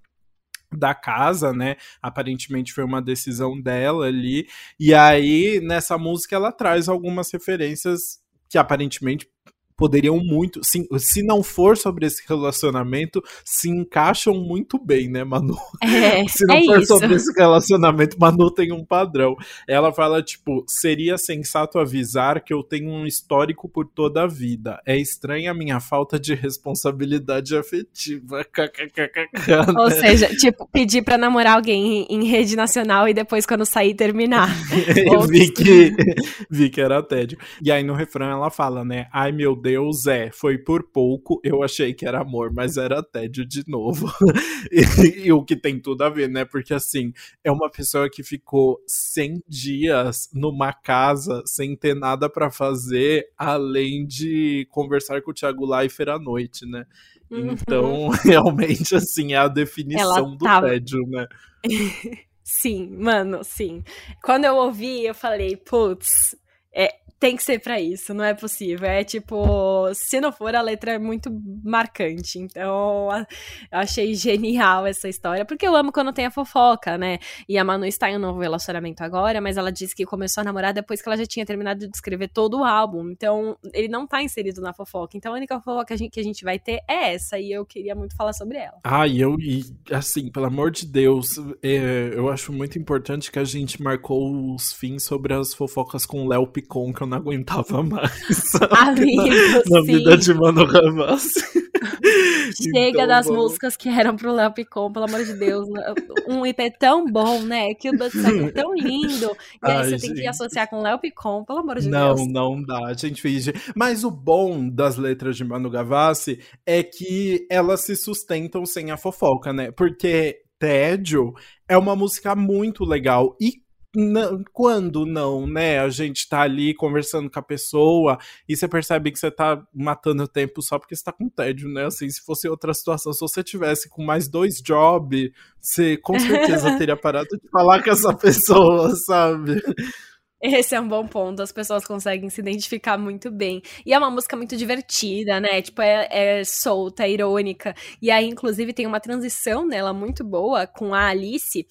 S2: da casa, né? Aparentemente foi uma decisão dela ali. E aí, nessa música, ela traz algumas referências que aparentemente poderiam muito, se, se não for sobre esse relacionamento, se encaixam muito bem, né, Manu?
S1: É,
S2: se não
S1: é
S2: for
S1: isso.
S2: sobre esse relacionamento, Manu tem um padrão. Ela fala, tipo, seria sensato avisar que eu tenho um histórico por toda a vida. É estranha a minha falta de responsabilidade afetiva.
S1: Ou seja, tipo, pedir pra namorar alguém em rede nacional e depois, quando sair, terminar.
S2: vi, que, vi que era tédio. E aí no refrão ela fala, né? Ai meu Deus Deus é, foi por pouco, eu achei que era amor, mas era tédio de novo. e, e, o que tem tudo a ver, né? Porque assim, é uma pessoa que ficou 100 dias numa casa sem ter nada para fazer, além de conversar com o Thiago Leifert à noite, né? Uhum. Então, realmente, assim, é a definição Ela do tava... tédio, né?
S1: sim, mano, sim. Quando eu ouvi, eu falei, putz, é, tem que ser para isso, não é possível. É tipo, se não for, a letra é muito marcante. Então, eu achei genial essa história, porque eu amo quando tem a fofoca, né? E a Manu está em um novo relacionamento agora, mas ela disse que começou a namorar depois que ela já tinha terminado de escrever todo o álbum. Então, ele não tá inserido na fofoca. Então, a única fofoca que a gente, vai ter é essa, e eu queria muito falar sobre ela.
S2: Ah, e eu, e assim, pelo amor de Deus, é, eu acho muito importante que a gente marcou os fins sobre as fofocas com o Léo Picon, que eu não aguentava mais.
S1: Amigo,
S2: na, vida de Mano Gavassi.
S1: Chega então, das vamos... músicas que eram pro Léo Picon, pelo amor de Deus. Um IP tão bom, né? Que o Butzak é tão lindo. E aí Ai, você gente. tem que associar com Léo Picon, pelo amor de
S2: não,
S1: Deus.
S2: Não, não dá. A gente finge. Mas o bom das letras de Manu Gavassi é que elas se sustentam sem a fofoca, né? Porque Tédio é uma música muito legal e não, quando não, né? A gente tá ali conversando com a pessoa e você percebe que você tá matando tempo só porque você tá com tédio, né? Assim, se fosse outra situação, se você tivesse com mais dois jobs, você com certeza teria parado de falar com essa pessoa, sabe?
S1: Esse é um bom ponto, as pessoas conseguem se identificar muito bem. E é uma música muito divertida, né? Tipo, é, é solta, é irônica. E aí, inclusive, tem uma transição nela muito boa com a Alice,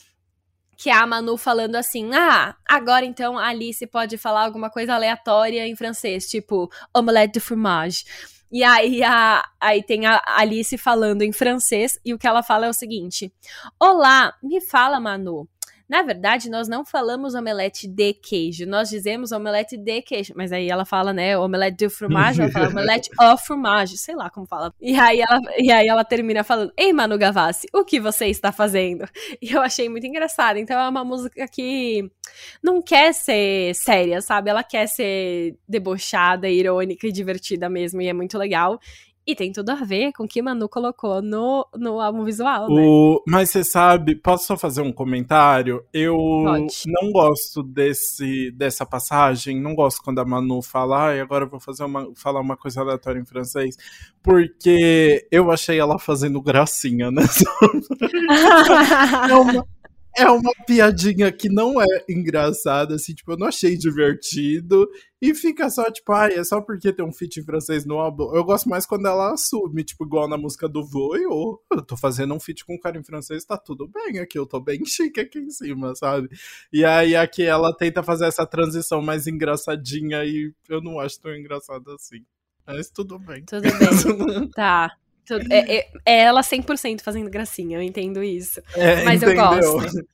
S1: que é a Manu falando assim: ah, agora então a Alice pode falar alguma coisa aleatória em francês, tipo omelette de fromage. E aí, a, aí tem a Alice falando em francês, e o que ela fala é o seguinte: Olá, me fala, Manu. Na verdade, nós não falamos omelete de queijo, nós dizemos omelete de queijo. Mas aí ela fala, né, omelete de fromage, ela fala omelete au fromage, sei lá como fala. E aí ela, e aí ela termina falando, ei Manu Gavassi, o que você está fazendo? E eu achei muito engraçado. Então é uma música que não quer ser séria, sabe? Ela quer ser debochada, irônica e divertida mesmo, e é muito legal. E tem tudo a ver com o que Manu colocou no, no álbum visual, né?
S2: O... Mas você sabe, posso só fazer um comentário? Eu Pode. não gosto desse, dessa passagem, não gosto quando a Manu fala, e agora eu vou fazer uma, falar uma coisa aleatória em francês, porque eu achei ela fazendo gracinha nessa. é uma é uma piadinha que não é engraçada, assim, tipo, eu não achei divertido. E fica só, tipo, ai, é só porque tem um feat em francês no álbum. Eu gosto mais quando ela assume, tipo, igual na música do Voi, ou eu tô fazendo um feat com um cara em francês, tá tudo bem aqui, eu tô bem chique aqui em cima, sabe? E aí aqui ela tenta fazer essa transição mais engraçadinha e eu não acho tão engraçado assim. Mas tudo bem.
S1: Tudo bem. tá. É, é, é ela 100% fazendo gracinha, eu entendo isso. É, mas entendeu? eu gosto.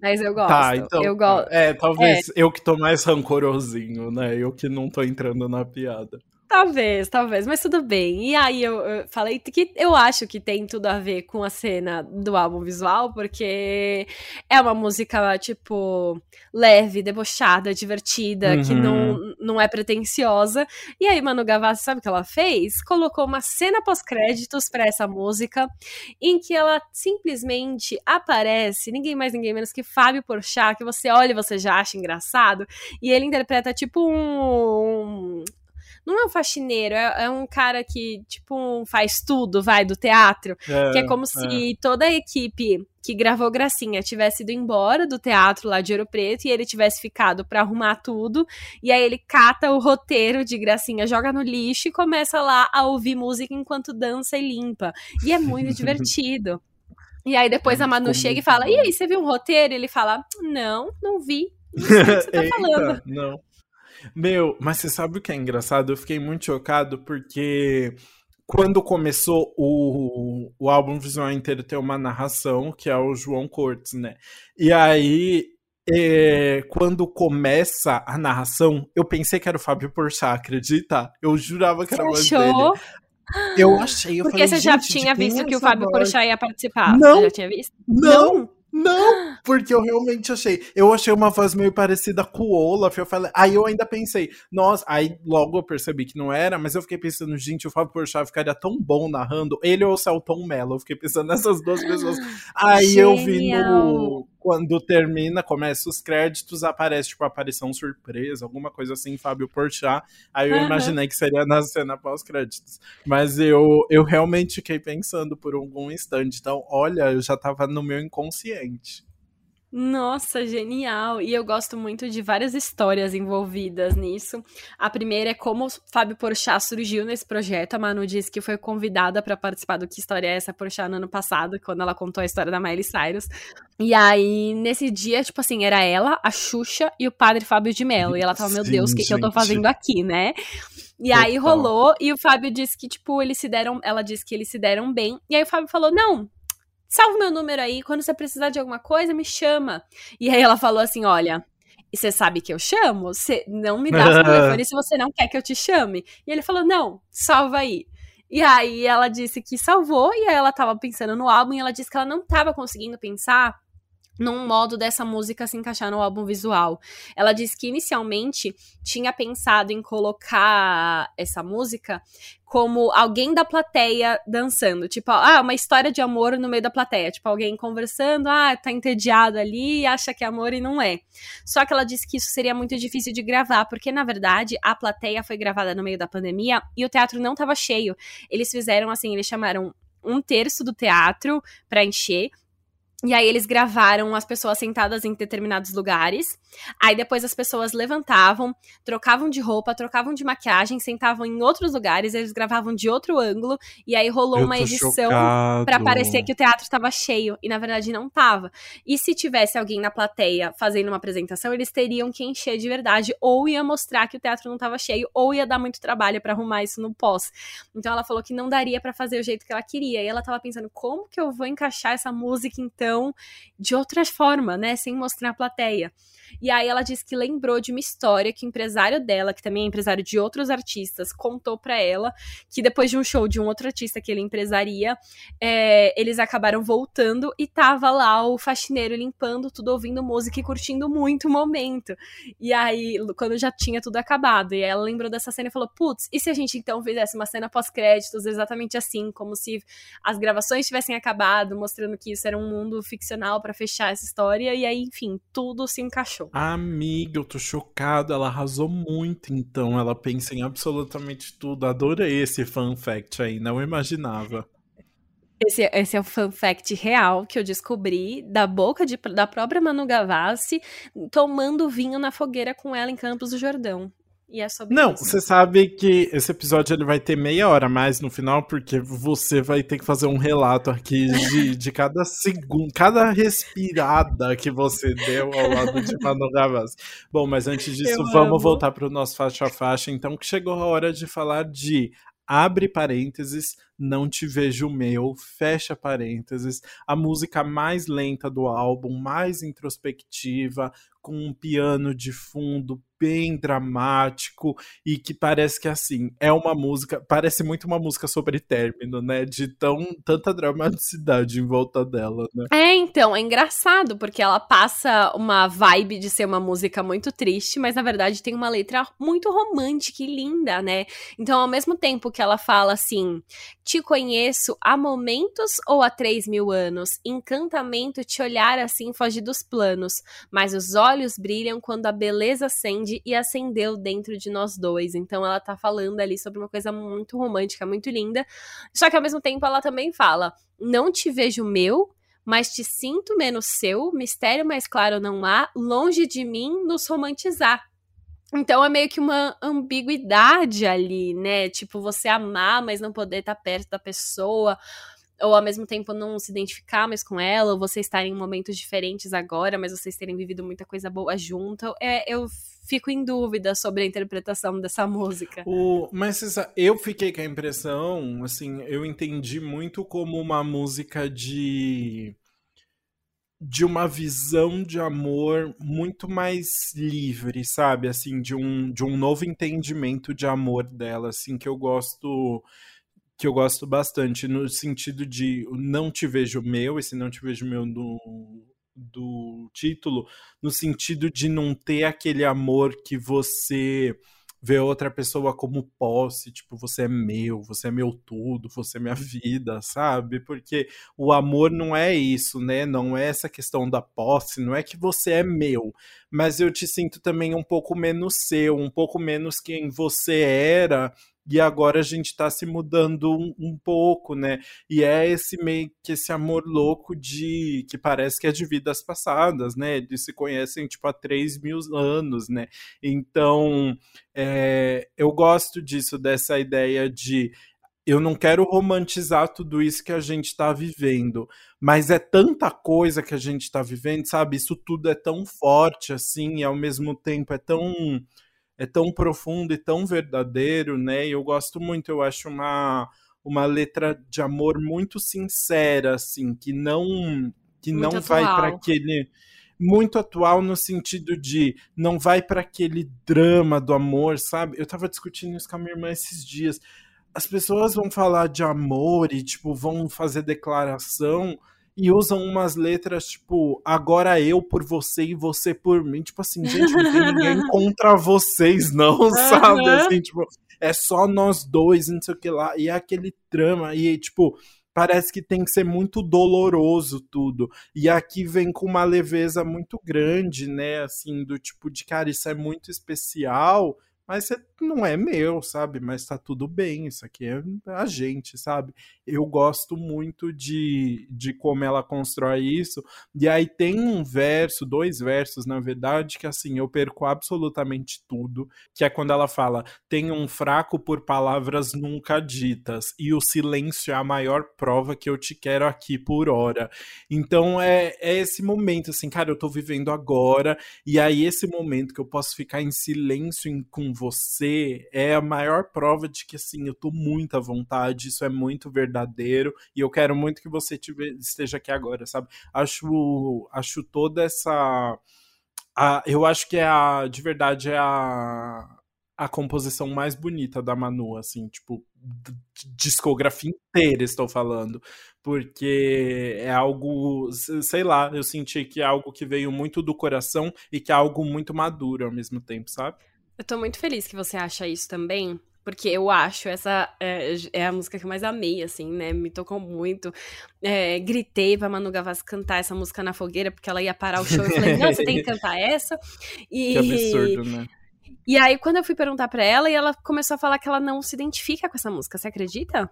S1: Mas eu gosto. Tá, então. Eu gosto.
S2: É, talvez é. eu que tô mais rancorosinho, né? Eu que não tô entrando na piada.
S1: Talvez, talvez, mas tudo bem. E aí eu, eu, falei que eu acho que tem tudo a ver com a cena do álbum visual, porque é uma música, tipo, leve, debochada, divertida, uhum. que não, não é pretensiosa. E aí, Manu Gavassi, sabe o que ela fez? Colocou uma cena pós-créditos para essa música, em que ela simplesmente aparece, ninguém mais, ninguém menos que Fábio Porchat, que você olha e você já acha engraçado, e ele interpreta tipo um, não é um faxineiro, é, é um cara que, tipo, faz tudo, vai, do teatro. É, que é como é. se toda a equipe que gravou Gracinha tivesse ido embora do teatro lá de Ouro Preto e ele tivesse ficado para arrumar tudo. E aí ele cata o roteiro de Gracinha, joga no lixo e começa lá a ouvir música enquanto dança e limpa. E é muito divertido. E aí depois a Manu chega e fala: E aí, você viu um roteiro? E ele fala: Não, não vi. Não sei o que você tá Eita, falando.
S2: Não. Meu, mas você sabe o que é engraçado? Eu fiquei muito chocado porque quando começou o, o álbum visual inteiro tem uma narração, que é o João Cortes, né? E aí, é, quando começa a narração, eu pensei que era o Fábio Porchat, acredita? Eu jurava que era voz dele. Eu achei, eu
S1: Porque
S2: falei,
S1: você já tinha visto que o Fábio Porchat ia participar? Não, você já tinha visto?
S2: Não, não. Não, porque eu realmente achei. Eu achei uma voz meio parecida com o Olaf. Eu falei, aí eu ainda pensei, nossa, aí logo eu percebi que não era, mas eu fiquei pensando, gente, o Fábio Porchat ficaria tão bom narrando, ele ou o Celton Mello. Eu fiquei pensando nessas duas pessoas. Aí Genial. eu vi no quando termina, começa os créditos, aparece, tipo, aparição surpresa, alguma coisa assim, Fábio Porchat. Aí eu uhum. imaginei que seria na cena pós-créditos. Mas eu, eu realmente fiquei pensando por algum instante. Então, olha, eu já tava no meu inconsciente.
S1: Nossa, genial! E eu gosto muito de várias histórias envolvidas nisso. A primeira é como o Fábio Porchat surgiu nesse projeto. A Manu disse que foi convidada para participar do Que História é Essa Porchat no ano passado, quando ela contou a história da Miley Cyrus. E aí, nesse dia, tipo assim, era ela, a Xuxa e o padre Fábio de Mello. E ela tava, meu Deus, o que, que eu tô fazendo aqui, né? E Total. aí rolou, e o Fábio disse que, tipo, eles se deram. Ela disse que eles se deram bem. E aí o Fábio falou: não, salva meu número aí, quando você precisar de alguma coisa, me chama. E aí ela falou assim: olha. Você sabe que eu chamo? Você não me dá o telefone se você não quer que eu te chame. E ele falou: não, salva aí. E aí ela disse que salvou, e aí ela tava pensando no álbum, e ela disse que ela não tava conseguindo pensar num modo dessa música se encaixar no álbum visual. Ela disse que inicialmente tinha pensado em colocar essa música como alguém da plateia dançando, tipo, ah, uma história de amor no meio da plateia, tipo alguém conversando, ah, tá entediado ali, acha que é amor e não é. Só que ela disse que isso seria muito difícil de gravar, porque na verdade a plateia foi gravada no meio da pandemia e o teatro não tava cheio. Eles fizeram assim, eles chamaram um terço do teatro para encher e aí eles gravaram as pessoas sentadas em determinados lugares. Aí depois as pessoas levantavam, trocavam de roupa, trocavam de maquiagem, sentavam em outros lugares, eles gravavam de outro ângulo, e aí rolou uma edição para parecer que o teatro estava cheio, e na verdade não tava. E se tivesse alguém na plateia fazendo uma apresentação, eles teriam que encher de verdade, ou ia mostrar que o teatro não estava cheio, ou ia dar muito trabalho para arrumar isso no pós. Então ela falou que não daria para fazer o jeito que ela queria. E ela tava pensando, como que eu vou encaixar essa música então de outra forma, né, sem mostrar a plateia? E aí ela disse que lembrou de uma história que o empresário dela, que também é empresário de outros artistas, contou para ela que depois de um show de um outro artista que ele empresaria, é, eles acabaram voltando e tava lá o faxineiro limpando tudo, ouvindo música e curtindo muito o momento. E aí, quando já tinha tudo acabado, e ela lembrou dessa cena e falou: Putz, e se a gente então fizesse uma cena pós-créditos exatamente assim, como se as gravações tivessem acabado, mostrando que isso era um mundo ficcional para fechar essa história, e aí, enfim, tudo se encaixou.
S2: Amiga, eu tô chocada. Ela arrasou muito, então. Ela pensa em absolutamente tudo. Adorei esse fun fact aí, não imaginava.
S1: Esse, esse, é o fun fact real que eu descobri da boca de, da própria Manu Gavassi tomando vinho na fogueira com ela em Campos do Jordão. E é sobre
S2: Não, você sabe que esse episódio ele vai ter meia hora mais no final, porque você vai ter que fazer um relato aqui de, de cada segundo, cada respirada que você deu ao lado de Manu Gavassi. Bom, mas antes disso, Eu vamos amo. voltar para o nosso faixa a faixa, então, que chegou a hora de falar de abre parênteses, não te vejo meu, fecha parênteses, a música mais lenta do álbum, mais introspectiva, com um piano de fundo bem dramático e que parece que assim é uma música, parece muito uma música sobre término, né? De tão tanta dramaticidade em volta dela, né?
S1: É, então, é engraçado porque ela passa uma vibe de ser uma música muito triste, mas na verdade tem uma letra muito romântica e linda, né? Então, ao mesmo tempo que ela fala assim, te conheço há momentos ou há três mil anos, encantamento te olhar assim foge dos planos, mas os olhos brilham quando a beleza acende e acendeu dentro de nós dois. Então ela tá falando ali sobre uma coisa muito romântica, muito linda. Só que ao mesmo tempo ela também fala: Não te vejo meu, mas te sinto menos seu, mistério mais claro não há, longe de mim nos romantizar. Então é meio que uma ambiguidade ali, né? Tipo, você amar, mas não poder estar tá perto da pessoa ou ao mesmo tempo não se identificar mais com ela, ou vocês estarem em momentos diferentes agora, mas vocês terem vivido muita coisa boa junto. É, eu fico em dúvida sobre a interpretação dessa música.
S2: O, mas eu fiquei com a impressão, assim, eu entendi muito como uma música de de uma visão de amor muito mais livre, sabe? Assim, de um, de um novo entendimento de amor dela, assim, que eu gosto que eu gosto bastante, no sentido de não te vejo meu, esse não te vejo meu do, do título, no sentido de não ter aquele amor que você vê outra pessoa como posse, tipo, você é meu, você é meu tudo, você é minha vida, sabe? Porque o amor não é isso, né? Não é essa questão da posse, não é que você é meu, mas eu te sinto também um pouco menos seu, um pouco menos quem você era e agora a gente está se mudando um, um, pouco, né? E é esse meio que esse amor louco de que parece que é de vidas passadas, né? Eles se conhecem tipo há 3 mil anos, né? Então é, eu gosto disso, dessa ideia de eu não quero romantizar tudo isso que a gente está vivendo, mas é tanta coisa que a gente está vivendo, sabe? Isso tudo é tão forte assim, e ao mesmo tempo é tão é tão profundo e tão verdadeiro, né? E eu gosto muito, eu acho uma, uma letra de amor muito sincera, assim, que não que muito não atual. vai para aquele muito atual no sentido de não vai para aquele drama do amor, sabe? Eu tava discutindo isso com a minha irmã esses dias. As pessoas vão falar de amor e tipo vão fazer declaração e usam umas letras tipo, agora eu por você e você por mim. Tipo assim, gente, não tem ninguém contra vocês, não, uhum. sabe? Assim, tipo, é só nós dois, não sei o que lá. E é aquele trama, e tipo, parece que tem que ser muito doloroso tudo. E aqui vem com uma leveza muito grande, né? Assim, do tipo de, cara, isso é muito especial mas não é meu, sabe? Mas tá tudo bem, isso aqui é a gente, sabe? Eu gosto muito de, de como ela constrói isso. E aí tem um verso, dois versos, na verdade, que assim, eu perco absolutamente tudo, que é quando ela fala: "Tenho um fraco por palavras nunca ditas, e o silêncio é a maior prova que eu te quero aqui por hora". Então é, é esse momento assim, cara, eu tô vivendo agora, e aí esse momento que eu posso ficar em silêncio em, com você é a maior prova de que assim, eu tô muito à vontade, isso é muito verdadeiro e eu quero muito que você esteja aqui agora, sabe? Acho acho toda essa a, eu acho que é a de verdade é a a composição mais bonita da Manu, assim, tipo, discografia inteira estou falando, porque é algo, sei lá, eu senti que é algo que veio muito do coração e que é algo muito maduro ao mesmo tempo, sabe?
S1: Eu tô muito feliz que você acha isso também, porque eu acho essa é, é, a música que eu mais amei, assim, né? Me tocou muito. É, gritei pra Manu Gavassi cantar essa música na fogueira, porque ela ia parar o show. Eu falei, não, você tem que cantar essa.
S2: E... Que absurdo, né?
S1: E aí, quando eu fui perguntar pra ela, e ela começou a falar que ela não se identifica com essa música, você acredita?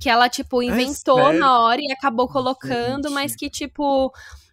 S1: Que ela, tipo, inventou é na hora e acabou colocando, Gente. mas que, tipo,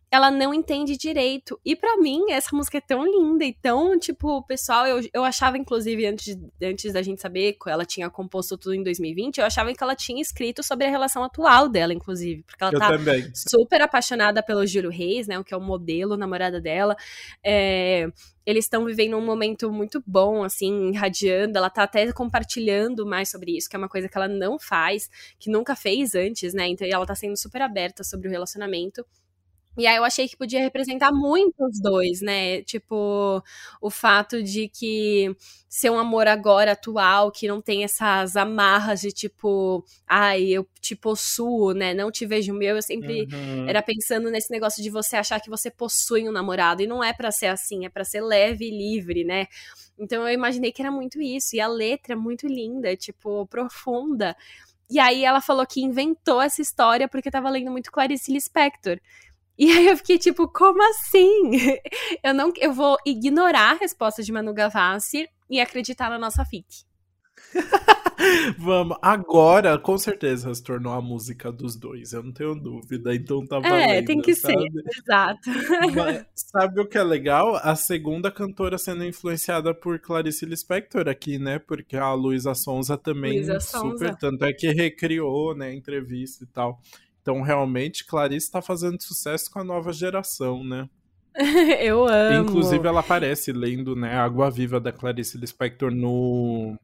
S1: ela não entende direito. E para mim, essa música é tão linda e tão, tipo, pessoal, eu, eu achava, inclusive, antes, antes da gente saber que ela tinha composto tudo em 2020, eu achava que ela tinha escrito sobre a relação atual dela, inclusive. Porque ela
S2: eu
S1: tá
S2: também.
S1: super apaixonada pelo Júlio Reis, né? O que é o modelo, namorada dela. É, eles estão vivendo um momento muito bom, assim, irradiando. Ela tá até compartilhando mais sobre isso, que é uma coisa que ela não faz, que nunca fez antes, né? Então ela tá sendo super aberta sobre o relacionamento. E aí eu achei que podia representar muito os dois, né? Tipo, o fato de que ser um amor agora atual, que não tem essas amarras de tipo, ai, eu te possuo, né? Não te vejo meu. Eu sempre uhum. era pensando nesse negócio de você achar que você possui um namorado. E não é para ser assim, é para ser leve e livre, né? Então eu imaginei que era muito isso. E a letra é muito linda, tipo, profunda. E aí ela falou que inventou essa história porque tava lendo muito Clarice Lispector. E aí eu fiquei tipo, como assim? Eu não, eu vou ignorar a resposta de Manu Gavassi e acreditar na nossa fic.
S2: Vamos, agora com certeza se tornou a música dos dois, eu não tenho dúvida, então tá valendo.
S1: É, tem que
S2: sabe?
S1: ser, exato.
S2: Mas, sabe o que é legal? A segunda cantora sendo influenciada por Clarice Lispector aqui, né? Porque a Luísa Sonza também super,
S1: Sonza.
S2: tanto é que recriou, né, entrevista e tal. Então, realmente, Clarice está fazendo sucesso com a nova geração, né?
S1: Eu amo.
S2: Inclusive, ela aparece lendo, né, Água Viva da Clarice Lispector no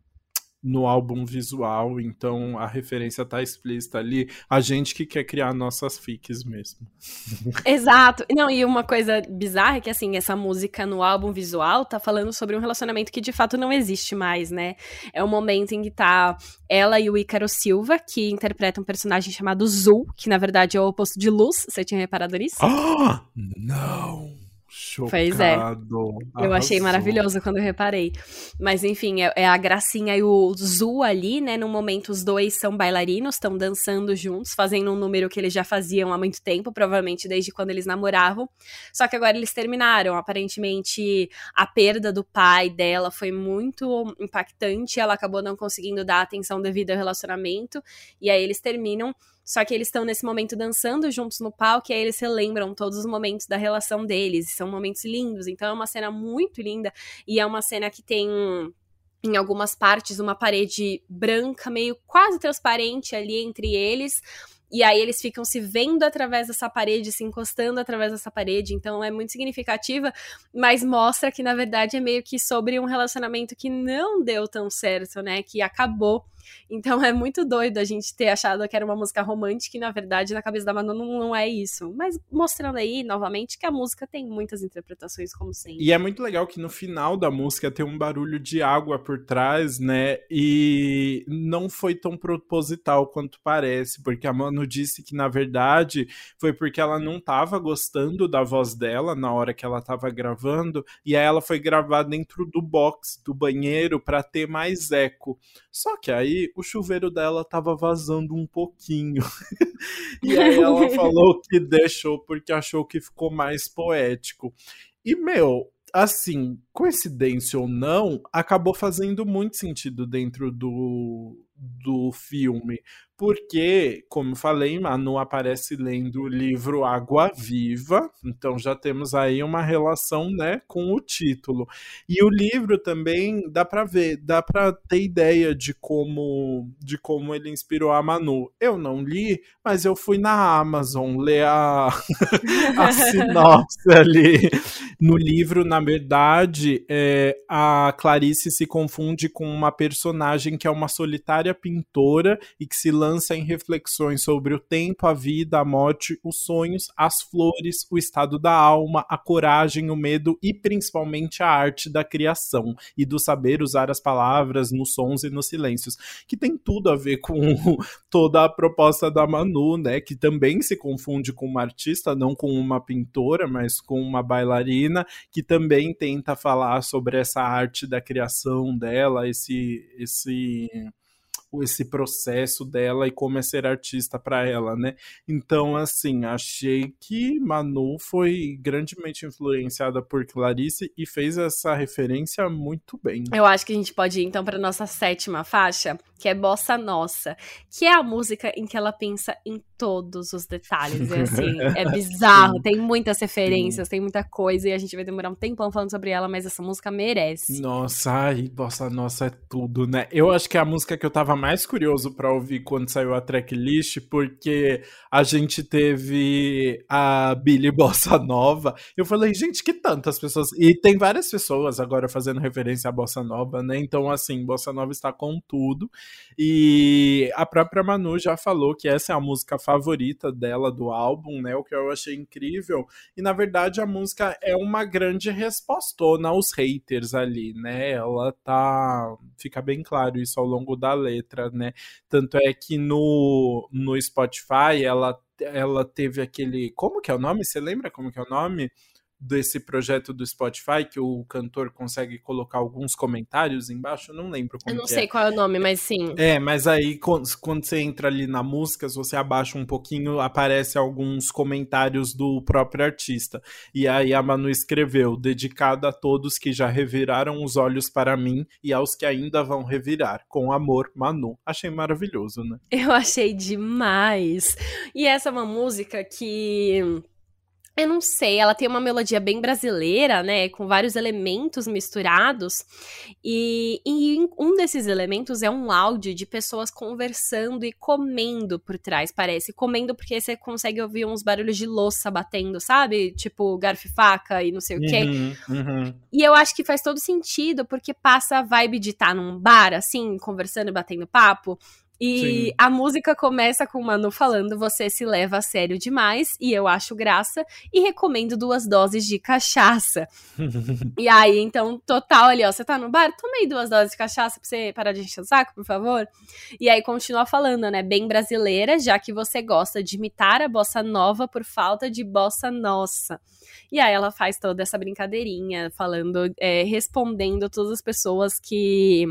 S2: no álbum visual, então a referência tá explícita ali. A gente que quer criar nossas fics mesmo.
S1: Exato. Não, e uma coisa bizarra é que, assim, essa música no álbum visual tá falando sobre um relacionamento que de fato não existe mais, né? É o um momento em que tá ela e o Ícaro Silva, que interpreta um personagem chamado Zul, que na verdade é o oposto de luz. Você tinha reparado nisso?
S2: Ah, não! Chocado.
S1: Pois é. Eu achei maravilhoso quando eu reparei. Mas enfim, é, é, a Gracinha e o Zu ali, né? No momento, os dois são bailarinos, estão dançando juntos, fazendo um número que eles já faziam há muito tempo, provavelmente desde quando eles namoravam. Só que agora eles terminaram. Aparentemente, a perda do pai dela foi muito impactante. Ela acabou não conseguindo dar atenção devida ao relacionamento. E aí eles terminam. Só que eles estão nesse momento dançando juntos no palco e aí eles relembram todos os momentos da relação deles. São momentos lindos. Então é uma cena muito linda e é uma cena que tem em algumas partes uma parede branca meio quase transparente ali entre eles. E aí eles ficam se vendo através dessa parede, se encostando através dessa parede. Então é muito significativa, mas mostra que na verdade é meio que sobre um relacionamento que não deu tão certo, né? Que acabou então é muito doido a gente ter achado que era uma música romântica e, na verdade, na cabeça da Manu não, é isso. Mas mostrando aí, novamente, que a música tem muitas interpretações, como sempre.
S2: E é muito legal que no final da música tem um barulho de água por trás, né? E não foi tão proposital quanto parece, porque a Manu disse que, na verdade, foi porque ela não estava gostando da voz dela na hora que ela estava gravando, e aí ela foi gravar dentro do box do banheiro para ter mais eco. Só que aí aí o chuveiro dela tava vazando um pouquinho. e aí ela falou que deixou porque achou que ficou mais poético. E, meu, assim, coincidência ou não, acabou fazendo muito sentido dentro do, do filme, porque, como falei, Manu aparece lendo o livro Água Viva, então já temos aí uma relação, né, com o título. E o livro também dá para ver, dá para ter ideia de como de como ele inspirou a Manu. Eu não li, mas eu fui na Amazon ler a, a sinopse ali. No livro, na verdade, é, a Clarice se confunde com uma personagem que é uma solitária pintora e que se lança em reflexões sobre o tempo, a vida, a morte, os sonhos, as flores, o estado da alma, a coragem, o medo e principalmente a arte da criação e do saber usar as palavras nos sons e nos silêncios, que tem tudo a ver com toda a proposta da Manu, né, que também se confunde com uma artista, não com uma pintora, mas com uma bailarina, que também tenta falar sobre essa arte da criação dela, esse esse esse processo dela e como é ser artista para ela, né? Então, assim, achei que Manu foi grandemente influenciada por Clarice e fez essa referência muito bem.
S1: Eu acho que a gente pode ir então para nossa sétima faixa, que é Bossa Nossa, que é a música em que ela pensa em todos os detalhes. É assim, é bizarro, tem muitas referências, Sim. tem muita coisa, e a gente vai demorar um tempão falando sobre ela, mas essa música merece.
S2: Nossa, ai, Bossa Nossa é tudo, né? Eu acho que é a música que eu tava mais curioso para ouvir quando saiu a tracklist, porque a gente teve a Billy Bossa Nova. Eu falei, gente, que tantas pessoas. E tem várias pessoas agora fazendo referência à Bossa Nova, né? Então, assim, Bossa Nova está com tudo. E a própria Manu já falou que essa é a música favorita dela do álbum, né? O que eu achei incrível. E na verdade a música é uma grande respostona aos haters ali, né? Ela tá. Fica bem claro isso ao longo da letra, né? Tanto é que no, no Spotify ela ela teve aquele. Como que é o nome? Você lembra como que é o nome? Desse projeto do Spotify que o cantor consegue colocar alguns comentários embaixo, eu não lembro como
S1: Eu não sei é. qual é o nome, mas sim.
S2: É, mas aí quando, você entra ali na música, se você abaixa um pouquinho, aparece alguns comentários do próprio artista. E aí a Manu escreveu: "Dedicado a todos que já reviraram os olhos para mim e aos que ainda vão revirar. Com amor, Manu". Achei maravilhoso, né?
S1: Eu achei demais. E essa é uma música que eu não sei, ela tem uma melodia bem brasileira, né? Com vários elementos misturados. E, e, um desses elementos é um áudio de pessoas conversando e comendo por trás, parece. Comendo porque você consegue ouvir uns barulhos de louça batendo, sabe? Tipo garfo e faca e não sei o quê. Uhum, uhum. E eu acho que faz todo sentido, porque passa a vibe de estar tá num bar, assim, conversando e batendo papo. E Sim. a música começa com o Manu falando: Você se leva a sério demais, e eu acho graça, e recomendo duas doses de cachaça. e aí, então, total ali, ó, você tá no bar, tomei duas doses de cachaça pra você parar de encher o saco, por favor. E aí continua falando, né? Bem brasileira, já que você gosta de imitar a bossa nova por falta de bossa nossa. E aí ela faz toda essa brincadeirinha, falando, é, respondendo todas as pessoas que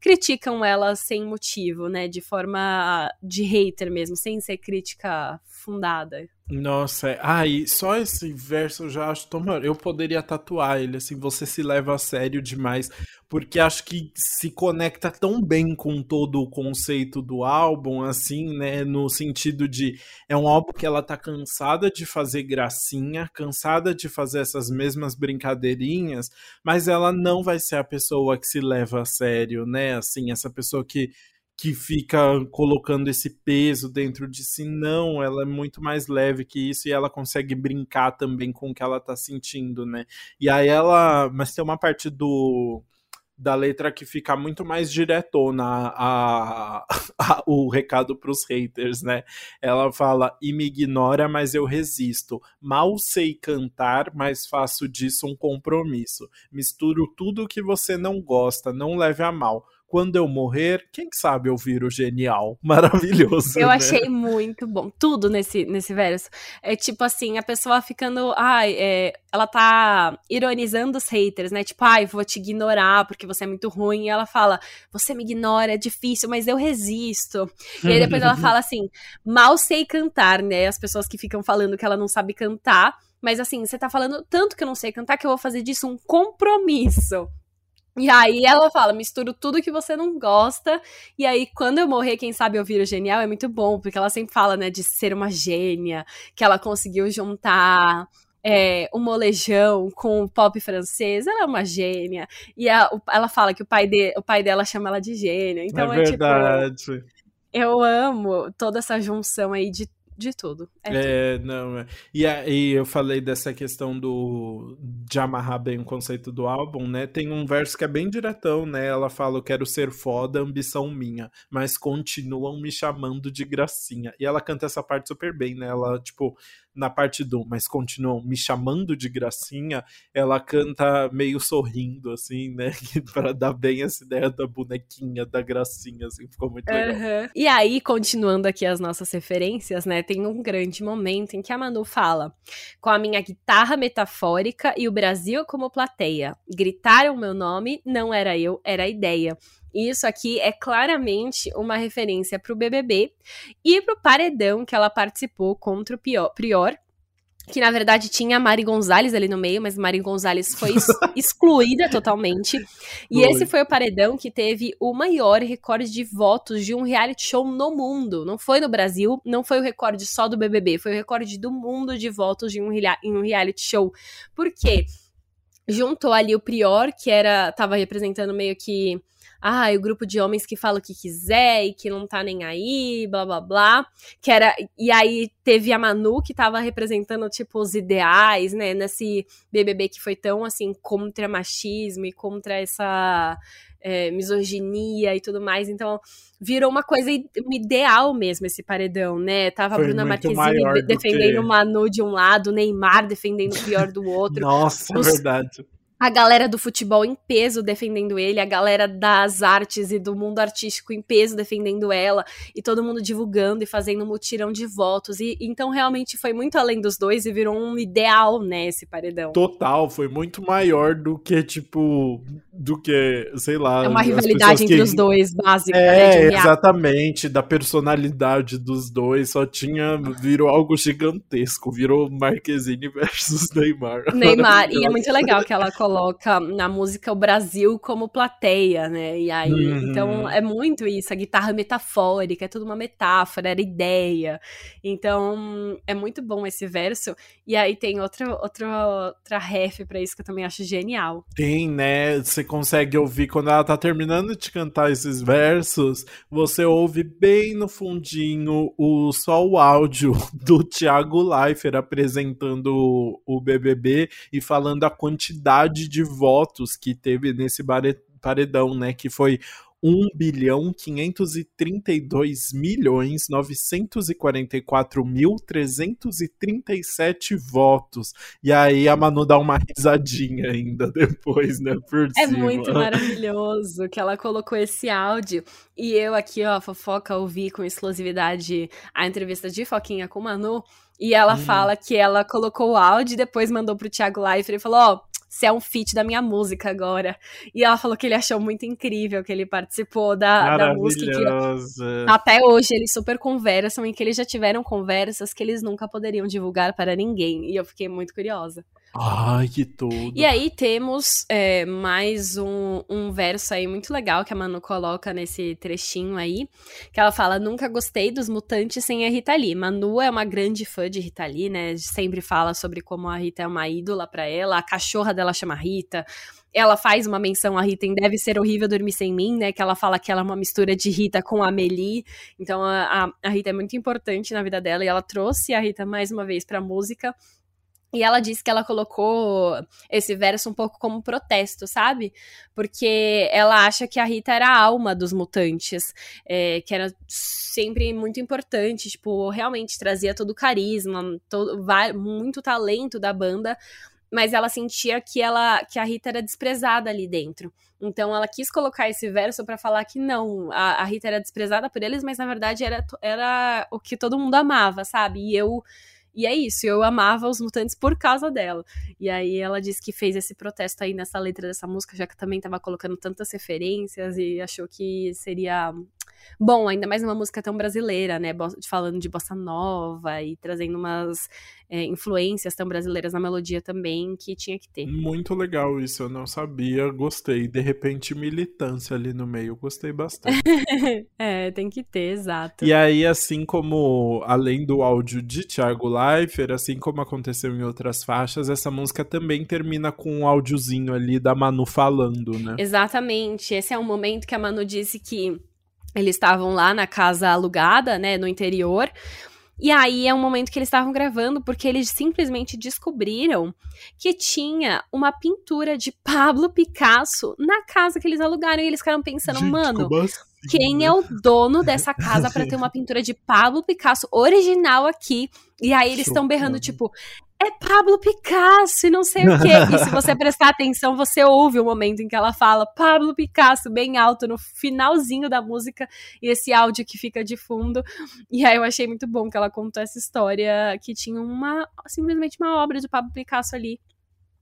S1: criticam ela sem motivo, né? De forma de hater mesmo, sem ser crítica fundada.
S2: Nossa, é... ai, só esse verso eu já acho tão. Eu poderia tatuar ele, assim, você se leva a sério demais, porque acho que se conecta tão bem com todo o conceito do álbum, assim, né? No sentido de é um álbum que ela tá cansada de fazer gracinha, cansada de fazer essas mesmas brincadeirinhas, mas ela não vai ser a pessoa que se leva a sério, né? Assim, essa pessoa que que fica colocando esse peso dentro de si. Não, ela é muito mais leve que isso e ela consegue brincar também com o que ela tá sentindo, né? E aí ela. Mas tem uma parte do. Da letra que fica muito mais diretona a, a, a o recado para os haters, né? Ela fala: e me ignora, mas eu resisto. Mal sei cantar, mas faço disso um compromisso. Misturo tudo que você não gosta, não leve a mal quando eu morrer, quem sabe eu viro genial. Maravilhoso.
S1: Eu
S2: né?
S1: achei muito bom. Tudo nesse, nesse verso. É tipo assim, a pessoa ficando. Ai, é, ela tá ironizando os haters, né? Tipo, ai, vou te ignorar porque você é muito ruim. E ela fala, você me ignora, é difícil, mas eu resisto. E aí depois ela fala assim, mal sei cantar, né? As pessoas que ficam falando que ela não sabe cantar. Mas assim, você tá falando tanto que eu não sei cantar que eu vou fazer disso um compromisso. E aí ela fala, misturo tudo que você não gosta. E aí, quando eu morrer, quem sabe eu viro genial, é muito bom, porque ela sempre fala, né, de ser uma gênia, que ela conseguiu juntar é, o molejão com o pop francês, ela é uma gênia. E a, ela fala que o pai, de, o pai dela chama ela de gênia. Então é,
S2: é verdade.
S1: tipo. Eu amo toda essa junção aí de de tudo.
S2: É, é tudo. não. É. E aí eu falei dessa questão do de amarrar bem o conceito do álbum, né? Tem um verso que é bem diretão, né? Ela fala: Eu quero ser foda, ambição minha, mas continuam me chamando de gracinha. E ela canta essa parte super bem, né? Ela, tipo, na parte do mas continuam me chamando de gracinha, ela canta meio sorrindo, assim, né? para dar bem essa ideia da bonequinha, da gracinha, assim, ficou muito legal. Uhum.
S1: E aí, continuando aqui as nossas referências, né? Tem um grande momento em que a Manu fala: com a minha guitarra metafórica e o Brasil como plateia. Gritaram meu nome, não era eu, era a ideia. Isso aqui é claramente uma referência para o BBB e para o paredão que ela participou contra o Prior, que na verdade tinha a Mari Gonzalez ali no meio, mas Mari Gonzalez foi excluída totalmente. E esse foi o paredão que teve o maior recorde de votos de um reality show no mundo. Não foi no Brasil, não foi o recorde só do BBB, foi o recorde do mundo de votos de um, em um reality show. Por quê? Juntou ali o Prior, que era tava representando meio que ah, o grupo de homens que fala o que quiser e que não tá nem aí, blá blá blá. Que era. E aí teve a Manu que tava representando, tipo, os ideais, né? Nesse BBB que foi tão assim contra machismo e contra essa. É, misoginia e tudo mais, então virou uma coisa um ideal mesmo esse paredão, né? Tava a Bruna Marquezine defendendo o que... Manu de um lado, Neymar defendendo o pior do outro.
S2: Nossa, é os, é verdade
S1: a galera do futebol em peso defendendo ele, a galera das artes e do mundo artístico em peso defendendo ela, e todo mundo divulgando e fazendo um mutirão de votos. E então realmente foi muito além dos dois e virou um ideal, né, esse paredão.
S2: Total, foi muito maior do que, tipo, do que, sei lá.
S1: É uma rivalidade entre que... os dois, básica,
S2: é, né, exatamente, da personalidade dos dois, só tinha, virou algo gigantesco, virou Marquezine versus Neymar.
S1: Neymar, e é muito legal que ela coloca na música o Brasil como plateia, né? E aí, uhum. então é muito isso, a guitarra metafórica, é tudo uma metáfora, era ideia. Então, é muito bom esse verso. E aí tem outra outra outra ref para isso que eu também acho genial.
S2: Tem, né? Você consegue ouvir quando ela tá terminando de cantar esses versos, você ouve bem no fundinho o só o áudio do Thiago Leifert apresentando o BBB e falando a quantidade quantidade de votos que teve nesse paredão, né? Que foi 1 bilhão 532 milhões 944 mil 337 votos. E aí a Manu dá uma risadinha ainda depois, né? Por
S1: é
S2: cima.
S1: muito maravilhoso que ela colocou esse áudio. E eu aqui, ó, fofoca, ouvi com exclusividade a entrevista de Foquinha com Manu. E ela hum. fala que ela colocou o áudio e depois mandou pro Thiago Leifert e falou: Ó, oh, se é um feat da minha música agora. E ela falou que ele achou muito incrível que ele participou da, da música. Que, até hoje eles super conversam e que eles já tiveram conversas que eles nunca poderiam divulgar para ninguém. E eu fiquei muito curiosa.
S2: Ai, que tudo.
S1: E aí temos é, mais um, um verso aí muito legal que a Manu coloca nesse trechinho aí, que ela fala, nunca gostei dos mutantes sem a Rita Lee. Manu é uma grande fã de Rita Lee, né, sempre fala sobre como a Rita é uma ídola para ela, a cachorra dela chama Rita, ela faz uma menção a Rita em Deve Ser Horrível Dormir Sem Mim, né? Que ela fala que ela é uma mistura de Rita com Amelie. Então a, a, Rita é muito importante na vida dela e ela trouxe a Rita mais uma vez pra música. E ela disse que ela colocou esse verso um pouco como protesto, sabe? Porque ela acha que a Rita era a alma dos mutantes, é, que era sempre muito importante, tipo, realmente trazia todo o carisma, todo, muito talento da banda, mas ela sentia que ela que a Rita era desprezada ali dentro. Então ela quis colocar esse verso para falar que não, a, a, Rita era desprezada por eles, mas na verdade era, era o que todo mundo amava, sabe? E eu e é isso, eu amava os mutantes por causa dela. E aí ela disse que fez esse protesto aí nessa letra dessa música, já que também tava colocando tantas referências e achou que seria bom, ainda mais uma música tão brasileira, né? Falando de bossa nova e trazendo umas é, influências tão brasileiras na melodia também que tinha que ter.
S2: Muito legal isso, eu não sabia, gostei. De repente, militância ali no meio, gostei bastante.
S1: é, tem que ter, exato.
S2: E aí, assim como, além do áudio de Thiago Leifert, assim como aconteceu em outras faixas, essa música também termina com um áudiozinho ali da Manu falando, né?
S1: Exatamente. Esse é um momento que a Manu disse que eles estavam lá na casa alugada, né, no interior. E aí é um momento que eles estavam gravando porque eles simplesmente descobriram que tinha uma pintura de Pablo Picasso na casa que eles alugaram e eles ficaram pensando, Gente, mano, assim, quem né? é o dono dessa casa para ter uma pintura de Pablo Picasso original aqui? E aí eles estão berrando tipo, é Pablo Picasso e não sei o quê. E se você prestar atenção, você ouve o momento em que ela fala Pablo Picasso bem alto no finalzinho da música e esse áudio que fica de fundo. E aí eu achei muito bom que ela contou essa história que tinha uma simplesmente uma obra de Pablo Picasso ali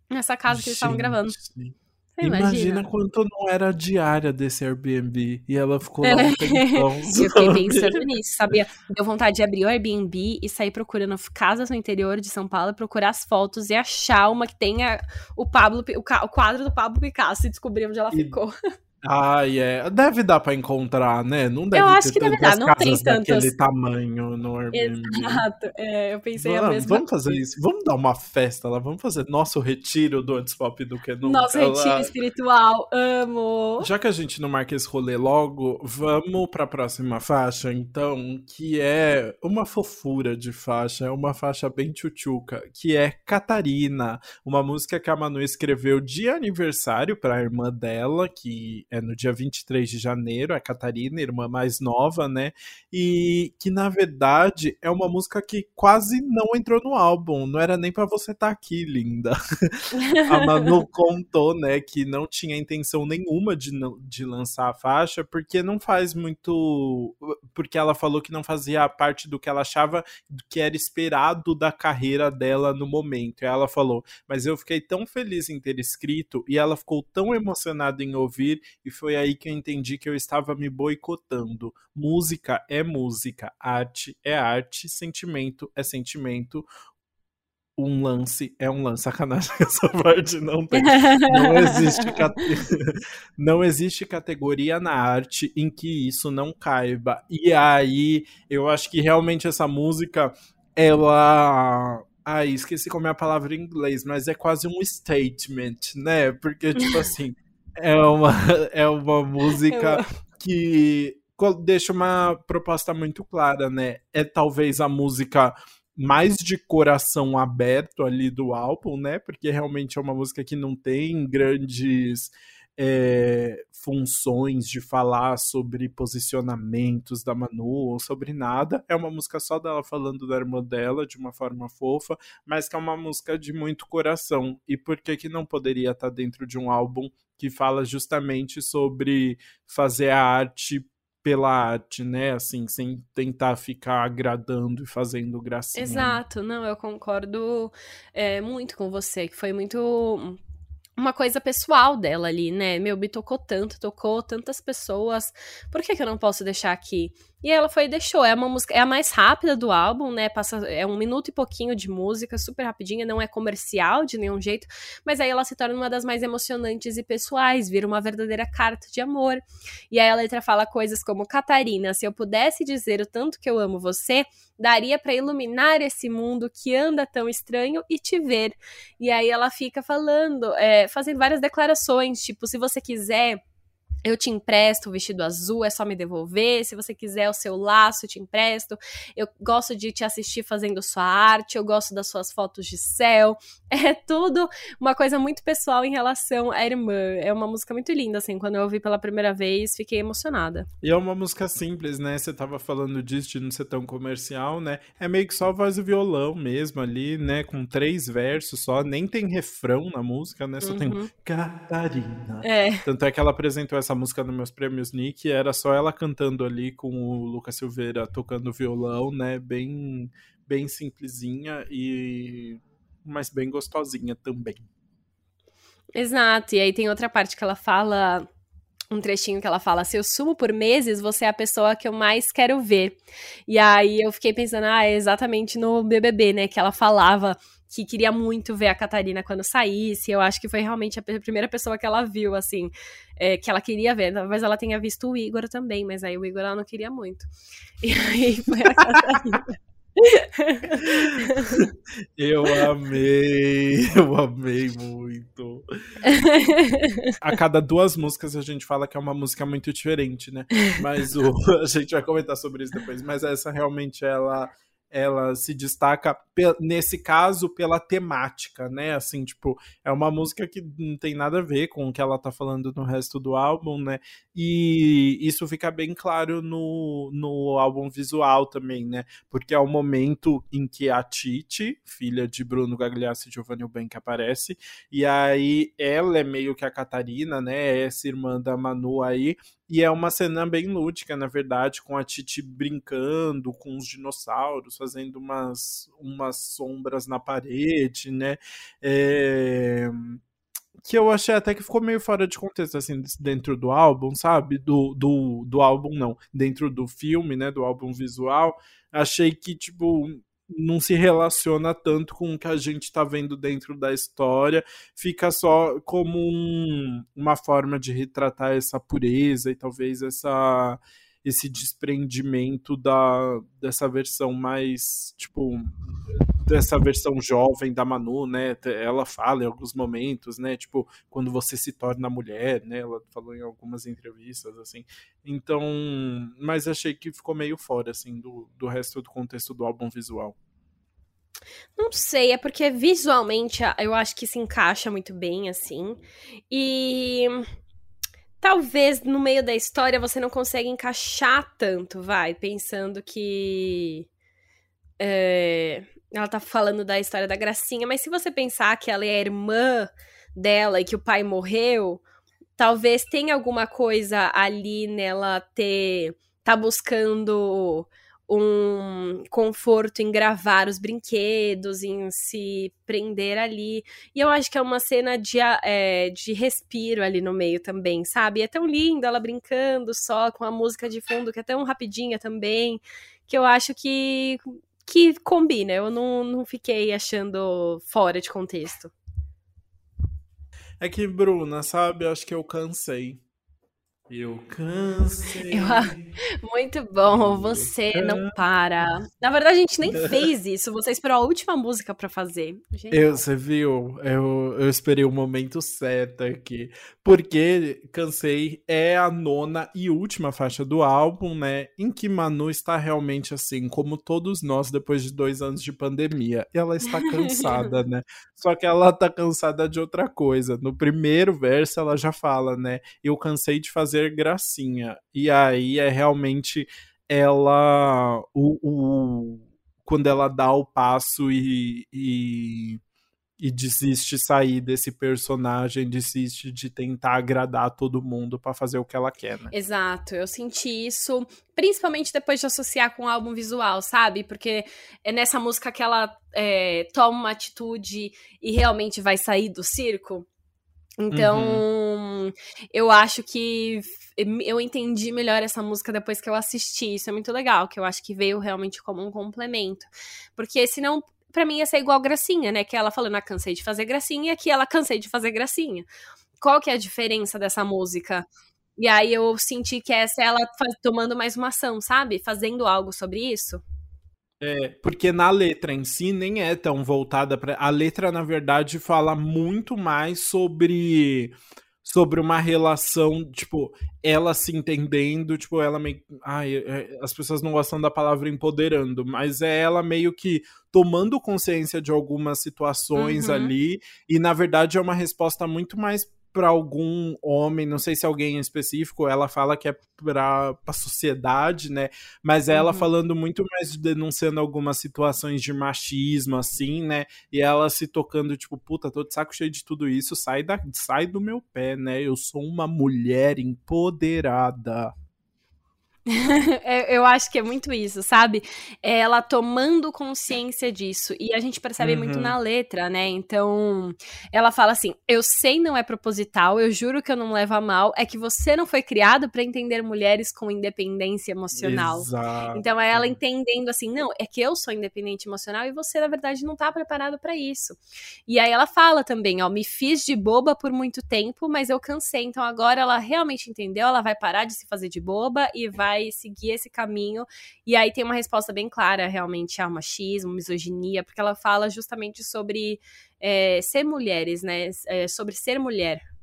S1: nessa casa que eles estavam gravando. Sim.
S2: Imagina. imagina. quanto não era a diária desse Airbnb e ela ficou lá um tempão.
S1: eu fiquei pensando nisso, sabia? Deu vontade de abrir o Airbnb e sair procurando casas no interior de São Paulo, procurar as fotos e achar uma que tenha o Pablo, o, quadro do Pablo Picasso e descobrir onde ela e, ficou.
S2: Ah, é. Deve dar pra encontrar, né? Não deve
S1: eu acho que deve dar, não tem tantos.
S2: tamanho no Airbnb.
S1: Exato, é, eu pensei a mesma
S2: Vamos fazer isso, vamos dar uma festa lá, vamos fazer nosso retiro do Antes Pop do que nunca.
S1: Nosso retiro espiritual, amo!
S2: Já que a gente não marca esse rolê logo, vamos pra próxima faixa, então, que é uma fofura de faixa, é uma faixa bem tchutchuca, que é Catarina, uma música que a Manu escreveu de aniversário pra irmã dela, que é no dia 23 de janeiro, é Catarina, irmã mais nova, né? E que na verdade é uma música que quase não entrou no álbum, não era nem para você estar tá aqui, linda. a Manu contou, né, que não tinha intenção nenhuma de, de lançar a faixa, porque não faz muito. Porque ela falou que não fazia parte do que ela achava que era esperado da carreira dela no momento. E ela falou, mas eu fiquei tão feliz em ter escrito e ela ficou tão emocionada em ouvir e foi aí que eu entendi que eu estava me boicotando. Música é música, arte é arte, sentimento é sentimento. Um lance é um lance. Sacanagem, essa parte não tem. Não existe, cate... não existe categoria na arte em que isso não caiba. E aí, eu acho que realmente essa música, ela Ai, esqueci como é a palavra em inglês, mas é quase um statement, né? Porque, tipo assim, é uma, é uma música que deixa uma proposta muito clara, né? É talvez a música mais de coração aberto ali do álbum, né? Porque realmente é uma música que não tem grandes é, funções de falar sobre posicionamentos da Manu ou sobre nada. É uma música só dela falando da irmã dela de uma forma fofa, mas que é uma música de muito coração. E por que que não poderia estar dentro de um álbum que fala justamente sobre fazer a arte pela arte, né? Assim, sem tentar ficar agradando e fazendo gracinha.
S1: Né? Exato, não, eu concordo é, muito com você, que foi muito uma coisa pessoal dela ali, né? Meu, me tocou tanto, tocou tantas pessoas. Por que, que eu não posso deixar aqui? E ela foi e deixou. É uma música, é a mais rápida do álbum, né? Passa, é um minuto e pouquinho de música, super rapidinha, não é comercial de nenhum jeito, mas aí ela se torna uma das mais emocionantes e pessoais, vira uma verdadeira carta de amor. E aí a letra fala coisas como: Catarina, se eu pudesse dizer o tanto que eu amo você, daria para iluminar esse mundo que anda tão estranho e te ver. E aí ela fica falando, é, fazendo várias declarações, tipo, se você quiser eu te empresto o vestido azul, é só me devolver. Se você quiser o seu laço, eu te empresto. Eu gosto de te assistir fazendo sua arte, eu gosto das suas fotos de céu. É tudo uma coisa muito pessoal em relação à irmã. É uma música muito linda, assim. Quando eu ouvi pela primeira vez, fiquei emocionada.
S2: E é uma música simples, né? Você tava falando disso de não ser tão comercial, né? É meio que só voz e violão mesmo ali, né? Com três versos só. Nem tem refrão na música, né? Só uhum. tem Catarina. É. Tanto é que ela apresentou essa essa música nos meus prêmios Nick, era só ela cantando ali com o Lucas Silveira tocando violão, né? Bem, bem simplesinha e mas bem gostosinha também.
S1: Exato. E aí tem outra parte que ela fala um trechinho que ela fala: se eu sumo por meses, você é a pessoa que eu mais quero ver. E aí eu fiquei pensando, ah, é exatamente no BBB, né? Que ela falava que queria muito ver a Catarina quando saísse. Eu acho que foi realmente a primeira pessoa que ela viu, assim, é, que ela queria ver. Talvez ela tenha visto o Igor também, mas aí o Igor ela não queria muito. E aí foi a Catarina.
S2: eu amei, eu amei muito. A cada duas músicas a gente fala que é uma música muito diferente, né? Mas o, a gente vai comentar sobre isso depois. Mas essa realmente ela ela se destaca nesse caso pela temática, né? Assim, tipo, é uma música que não tem nada a ver com o que ela tá falando no resto do álbum, né? E isso fica bem claro no, no álbum visual também, né? Porque é o momento em que a Titi, filha de Bruno Gagliasso e Giovanni que aparece, e aí ela é meio que a Catarina, né? Essa irmã da Manu aí, e é uma cena bem lúdica, na verdade, com a Titi brincando com os dinossauros, fazendo umas, umas sombras na parede, né? É... Que eu achei até que ficou meio fora de contexto, assim, dentro do álbum, sabe? Do, do, do álbum, não. Dentro do filme, né? Do álbum visual. Achei que, tipo, não se relaciona tanto com o que a gente está vendo dentro da história, fica só como um, uma forma de retratar essa pureza e talvez essa esse desprendimento da dessa versão mais tipo dessa versão jovem da Manu, né? Ela fala em alguns momentos, né? Tipo, quando você se torna mulher, né? Ela falou em algumas entrevistas, assim. Então, mas achei que ficou meio fora, assim, do, do resto do contexto do álbum visual.
S1: Não sei, é porque visualmente eu acho que se encaixa muito bem, assim. E talvez no meio da história você não consegue encaixar tanto, vai, pensando que. É, ela tá falando da história da Gracinha, mas se você pensar que ela é a irmã dela e que o pai morreu, talvez tenha alguma coisa ali nela ter. tá buscando um conforto em gravar os brinquedos, em se prender ali. E eu acho que é uma cena de, é, de respiro ali no meio também, sabe? E é tão lindo ela brincando só com a música de fundo, que é tão rapidinha também, que eu acho que, que combina. Eu não, não fiquei achando fora de contexto.
S2: É que, Bruna, sabe? Acho que eu cansei. Eu cansei. Eu,
S1: muito bom, você não para. Na verdade, a gente nem fez isso. Você esperou a última música para fazer.
S2: Eu, você viu? Eu, eu esperei o momento certo aqui. Porque Cansei é a nona e última faixa do álbum, né? Em que Manu está realmente assim, como todos nós depois de dois anos de pandemia. Ela está cansada, né? Só que ela tá cansada de outra coisa. No primeiro verso, ela já fala, né? Eu cansei de fazer fazer gracinha. E aí é realmente ela. O, o quando ela dá o passo e, e, e desiste sair desse personagem, desiste de tentar agradar todo mundo para fazer o que ela quer, né?
S1: Exato, eu senti isso, principalmente depois de associar com o álbum visual, sabe? Porque é nessa música que ela é, toma uma atitude e realmente vai sair do circo. Então, uhum. eu acho que eu entendi melhor essa música depois que eu assisti. Isso é muito legal, que eu acho que veio realmente como um complemento. Porque senão, para mim ia ser igual Gracinha, né? Que ela falando, ah, cansei de fazer Gracinha, e aqui ela cansei de fazer Gracinha. Qual que é a diferença dessa música? E aí eu senti que essa é ela tomando mais uma ação, sabe? Fazendo algo sobre isso.
S2: É, porque na letra em si nem é tão voltada para. A letra, na verdade, fala muito mais sobre sobre uma relação, tipo, ela se entendendo, tipo, ela meio. Ai, é, as pessoas não gostam da palavra empoderando, mas é ela meio que tomando consciência de algumas situações uhum. ali, e na verdade é uma resposta muito mais para algum homem, não sei se alguém em específico, ela fala que é para a sociedade, né? Mas ela uhum. falando muito mais denunciando algumas situações de machismo, assim, né? E ela se tocando, tipo, puta, tô de saco cheio de tudo isso, sai, da, sai do meu pé, né? Eu sou uma mulher empoderada.
S1: eu acho que é muito isso, sabe? É ela tomando consciência disso. E a gente percebe uhum. muito na letra, né? Então, ela fala assim: Eu sei não é proposital, eu juro que eu não levo a mal, é que você não foi criado para entender mulheres com independência emocional. Exato. Então, é ela entendendo assim: Não, é que eu sou independente emocional e você, na verdade, não tá preparado para isso. E aí ela fala também: Ó, me fiz de boba por muito tempo, mas eu cansei. Então, agora ela realmente entendeu, ela vai parar de se fazer de boba e vai vai seguir esse caminho. E aí tem uma resposta bem clara, realmente, ao machismo, misoginia, porque ela fala justamente sobre é, ser mulheres, né? É, sobre ser mulher.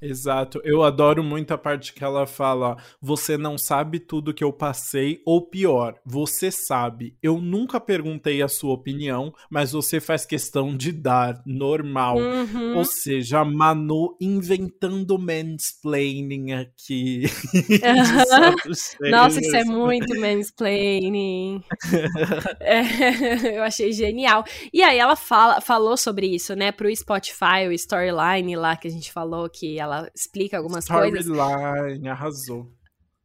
S2: Exato. Eu adoro muito a parte que ela fala: você não sabe tudo que eu passei, ou pior, você sabe. Eu nunca perguntei a sua opinião, mas você faz questão de dar, normal. Uhum. Ou seja, Manu inventando mansplaining aqui.
S1: Nossa, isso é muito mansplaining. é, eu achei genial. E aí ela fala, falou sobre isso, né, pro Spotify, o Storyline lá que a gente falou que ela ela explica algumas
S2: Storyline,
S1: coisas.
S2: Storyline, arrasou.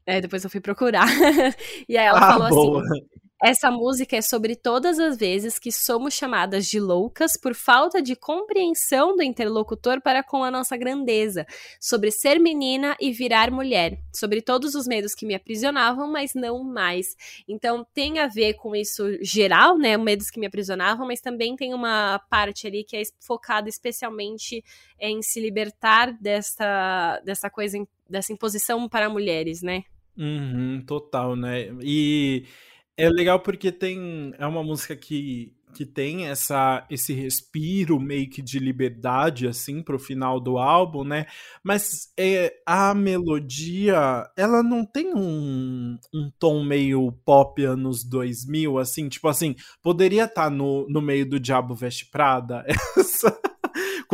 S1: É, depois eu fui procurar. e aí ela ah, falou assim, boa. assim: essa música é sobre todas as vezes que somos chamadas de loucas por falta de compreensão do interlocutor para com a nossa grandeza, sobre ser menina e virar mulher, sobre todos os medos que me aprisionavam, mas não mais. Então tem a ver com isso geral, né? Medos que me aprisionavam, mas também tem uma parte ali que é focada especialmente em se libertar dessa, dessa coisa, dessa imposição para mulheres, né?
S2: Uhum, total, né? E é legal porque tem é uma música que, que tem essa esse respiro meio que de liberdade assim pro final do álbum, né? Mas é, a melodia, ela não tem um, um tom meio pop anos 2000 assim, tipo assim, poderia estar tá no, no meio do Diabo Veste Prada. Essa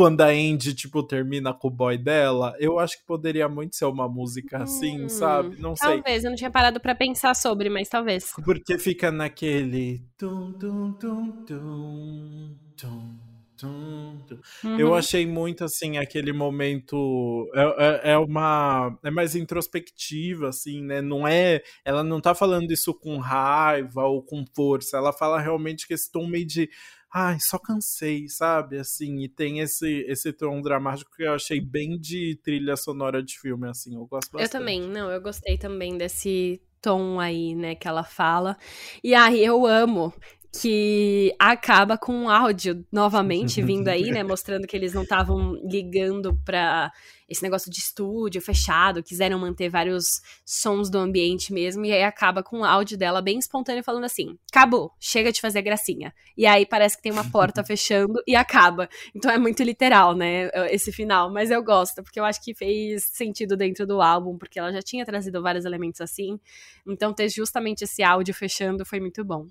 S2: quando a Andy, tipo, termina com o boy dela, eu acho que poderia muito ser uma música assim, hum, sabe? Não
S1: talvez, sei. Talvez, eu não tinha parado para pensar sobre, mas talvez.
S2: Porque fica naquele. Tum, tum, tum, tum, tum. Uhum. Eu achei muito assim aquele momento é, é, é, uma é mais introspectiva assim, né? Não é, ela não tá falando isso com raiva ou com força, ela fala realmente que esse tom meio de ai, só cansei, sabe? Assim, e tem esse, esse tom dramático que eu achei bem de trilha sonora de filme, assim, eu gosto bastante.
S1: Eu também, não, eu gostei também desse tom aí, né, que ela fala. E aí eu amo que acaba com um áudio novamente vindo aí, né, mostrando que eles não estavam ligando para esse negócio de estúdio fechado, quiseram manter vários sons do ambiente mesmo, e aí acaba com o áudio dela bem espontâneo falando assim: "Acabou, chega de fazer gracinha". E aí parece que tem uma porta fechando e acaba. Então é muito literal, né, esse final, mas eu gosto, porque eu acho que fez sentido dentro do álbum, porque ela já tinha trazido vários elementos assim. Então ter justamente esse áudio fechando foi muito bom.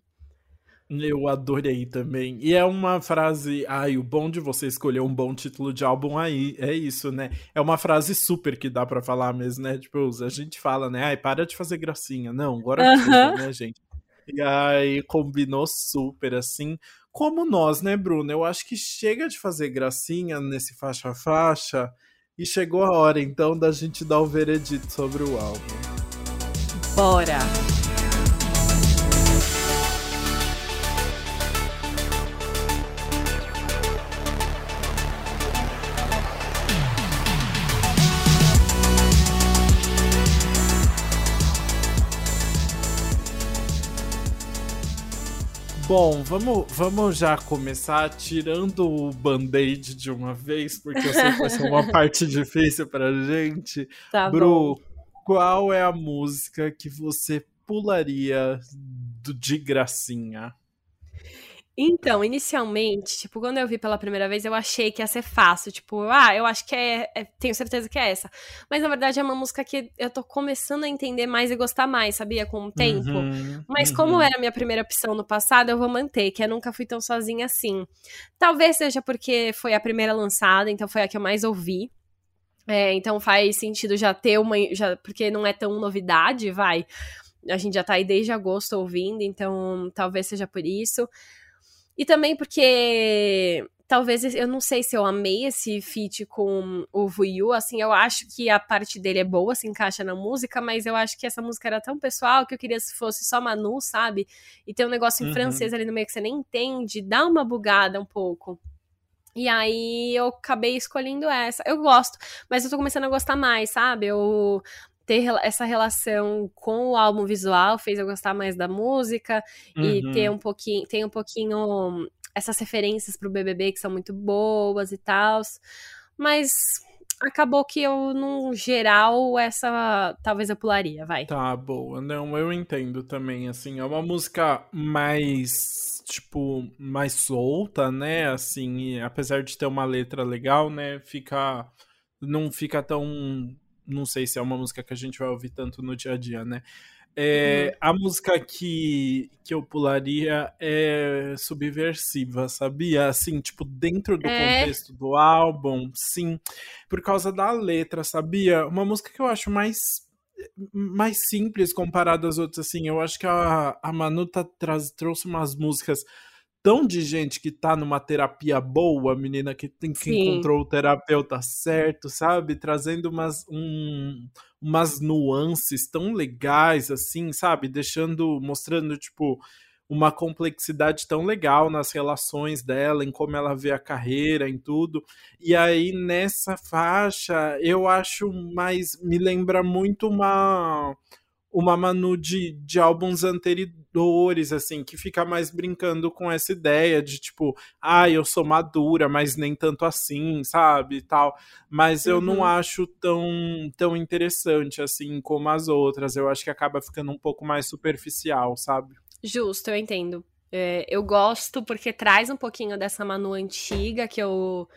S2: Eu adorei também. E é uma frase. Ai, o bom de você escolher um bom título de álbum aí é isso, né? É uma frase super que dá para falar mesmo, né? Tipo, a gente fala, né? Ai, para de fazer gracinha. Não, agora uh -huh. né, gente? E aí combinou super assim. Como nós, né, Bruno? Eu acho que chega de fazer gracinha nesse faixa-faixa. E chegou a hora, então, da gente dar o veredito sobre o álbum.
S1: Bora!
S2: Bom, vamos, vamos já começar tirando o band-aid de uma vez, porque eu sei que vai ser uma parte difícil pra gente.
S1: Tá
S2: Bru,
S1: bom.
S2: qual é a música que você pularia de gracinha?
S1: Então, inicialmente, tipo, quando eu vi pela primeira vez, eu achei que ia ser fácil. Tipo, ah, eu acho que é, é, Tenho certeza que é essa. Mas na verdade é uma música que eu tô começando a entender mais e gostar mais, sabia? Com o tempo. Uhum, Mas uhum. como era a minha primeira opção no passado, eu vou manter, que eu nunca fui tão sozinha assim. Talvez seja porque foi a primeira lançada, então foi a que eu mais ouvi. É, então faz sentido já ter uma. Já, porque não é tão novidade, vai. A gente já tá aí desde agosto ouvindo, então talvez seja por isso. E também porque talvez eu não sei se eu amei esse feat com o Vuyu, assim, eu acho que a parte dele é boa, se encaixa na música, mas eu acho que essa música era tão pessoal que eu queria se fosse só Manu, sabe? E tem um negócio em uhum. francês ali no meio que você nem entende, dá uma bugada um pouco. E aí eu acabei escolhendo essa. Eu gosto, mas eu tô começando a gostar mais, sabe? Eu ter essa relação com o álbum visual fez eu gostar mais da música uhum. e ter um pouquinho, tem um pouquinho essas referências pro BBB que são muito boas e tal. Mas acabou que eu, no geral, essa talvez eu pularia, vai.
S2: Tá, boa. Não, eu entendo também, assim, é uma música mais, tipo, mais solta, né, assim, apesar de ter uma letra legal, né, fica, não fica tão não sei se é uma música que a gente vai ouvir tanto no dia a dia, né? É, uhum. A música que, que eu pularia é subversiva, sabia? Assim, tipo, dentro do é. contexto do álbum, sim. Por causa da letra, sabia? Uma música que eu acho mais mais simples comparada às outras, assim. Eu acho que a, a Manu tá, traz, trouxe umas músicas tão de gente que tá numa terapia boa, menina que, tem, que encontrou o terapeuta certo, sabe? Trazendo umas, um, umas nuances tão legais, assim, sabe? Deixando, mostrando, tipo, uma complexidade tão legal nas relações dela, em como ela vê a carreira, em tudo. E aí, nessa faixa, eu acho mais. me lembra muito uma uma Manu de, de álbuns anteriores, assim, que fica mais brincando com essa ideia de tipo, ah, eu sou madura, mas nem tanto assim, sabe, e tal. Mas eu uhum. não acho tão, tão interessante, assim, como as outras. Eu acho que acaba ficando um pouco mais superficial, sabe?
S1: Justo, eu entendo. É, eu gosto porque traz um pouquinho dessa Manu antiga que eu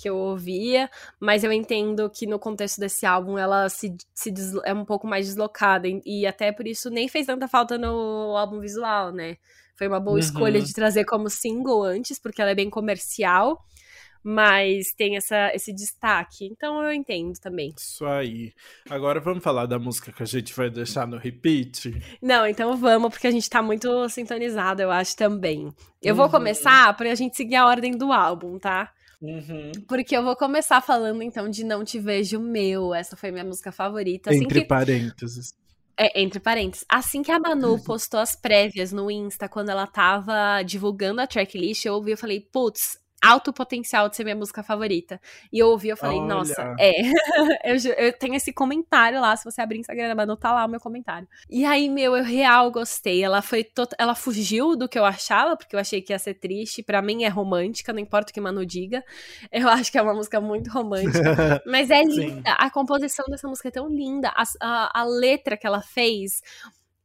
S1: que eu ouvia, mas eu entendo que no contexto desse álbum ela se, se é um pouco mais deslocada e, e, até por isso nem fez tanta falta no álbum visual, né? Foi uma boa uhum. escolha de trazer como single antes, porque ela é bem comercial, mas tem essa, esse destaque. Então eu entendo também.
S2: Isso aí. Agora vamos falar da música que a gente vai deixar no repeat?
S1: Não, então vamos, porque a gente tá muito sintonizado, eu acho também. Eu uhum. vou começar pra gente seguir a ordem do álbum, tá? Uhum. Porque eu vou começar falando então de Não Te Vejo Meu. Essa foi minha música favorita.
S2: Assim entre que... parênteses.
S1: É, entre parênteses. Assim que a Manu uhum. postou as prévias no Insta, quando ela tava divulgando a tracklist, eu ouvi e falei, putz, alto potencial de ser minha música favorita. E eu ouvi, eu falei, Olha. nossa, é. eu, eu, tenho esse comentário lá, se você abrir o Instagram da Manu, tá lá o meu comentário. E aí, meu, eu real gostei. Ela foi tot... ela fugiu do que eu achava, porque eu achei que ia ser triste. Para mim é romântica, não importa o que Manu diga. Eu acho que é uma música muito romântica. mas é linda. A composição dessa música é tão linda. A, a, a letra que ela fez,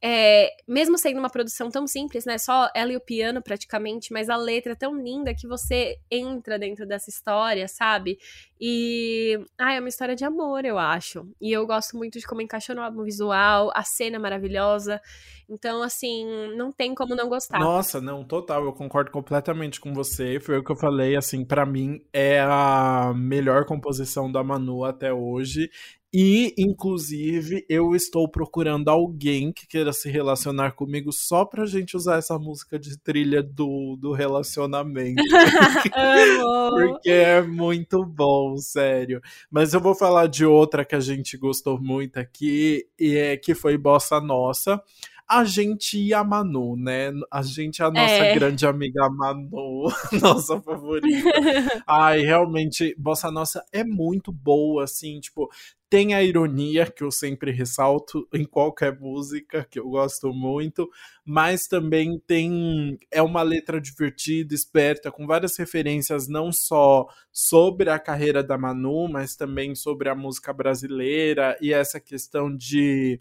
S1: é, mesmo sendo uma produção tão simples, né? Só ela e o piano praticamente, mas a letra é tão linda que você entra dentro dessa história, sabe? E. Ah, é uma história de amor, eu acho. E eu gosto muito de como encaixou no álbum visual, a cena é maravilhosa. Então, assim, não tem como não gostar.
S2: Nossa, não, total, eu concordo completamente com você. Foi o que eu falei, assim, para mim é a melhor composição da Manu até hoje. E, inclusive, eu estou procurando alguém que queira se relacionar comigo só pra gente usar essa música de trilha do, do relacionamento. porque é muito bom, sério. Mas eu vou falar de outra que a gente gostou muito aqui, e é que foi Bossa Nossa a gente e a Manu, né? A gente é a nossa é. grande amiga Manu, nossa favorita. Ai, realmente, Bossa Nossa é muito boa, assim, tipo, tem a ironia que eu sempre ressalto em qualquer música, que eu gosto muito, mas também tem é uma letra divertida, esperta, com várias referências não só sobre a carreira da Manu, mas também sobre a música brasileira e essa questão de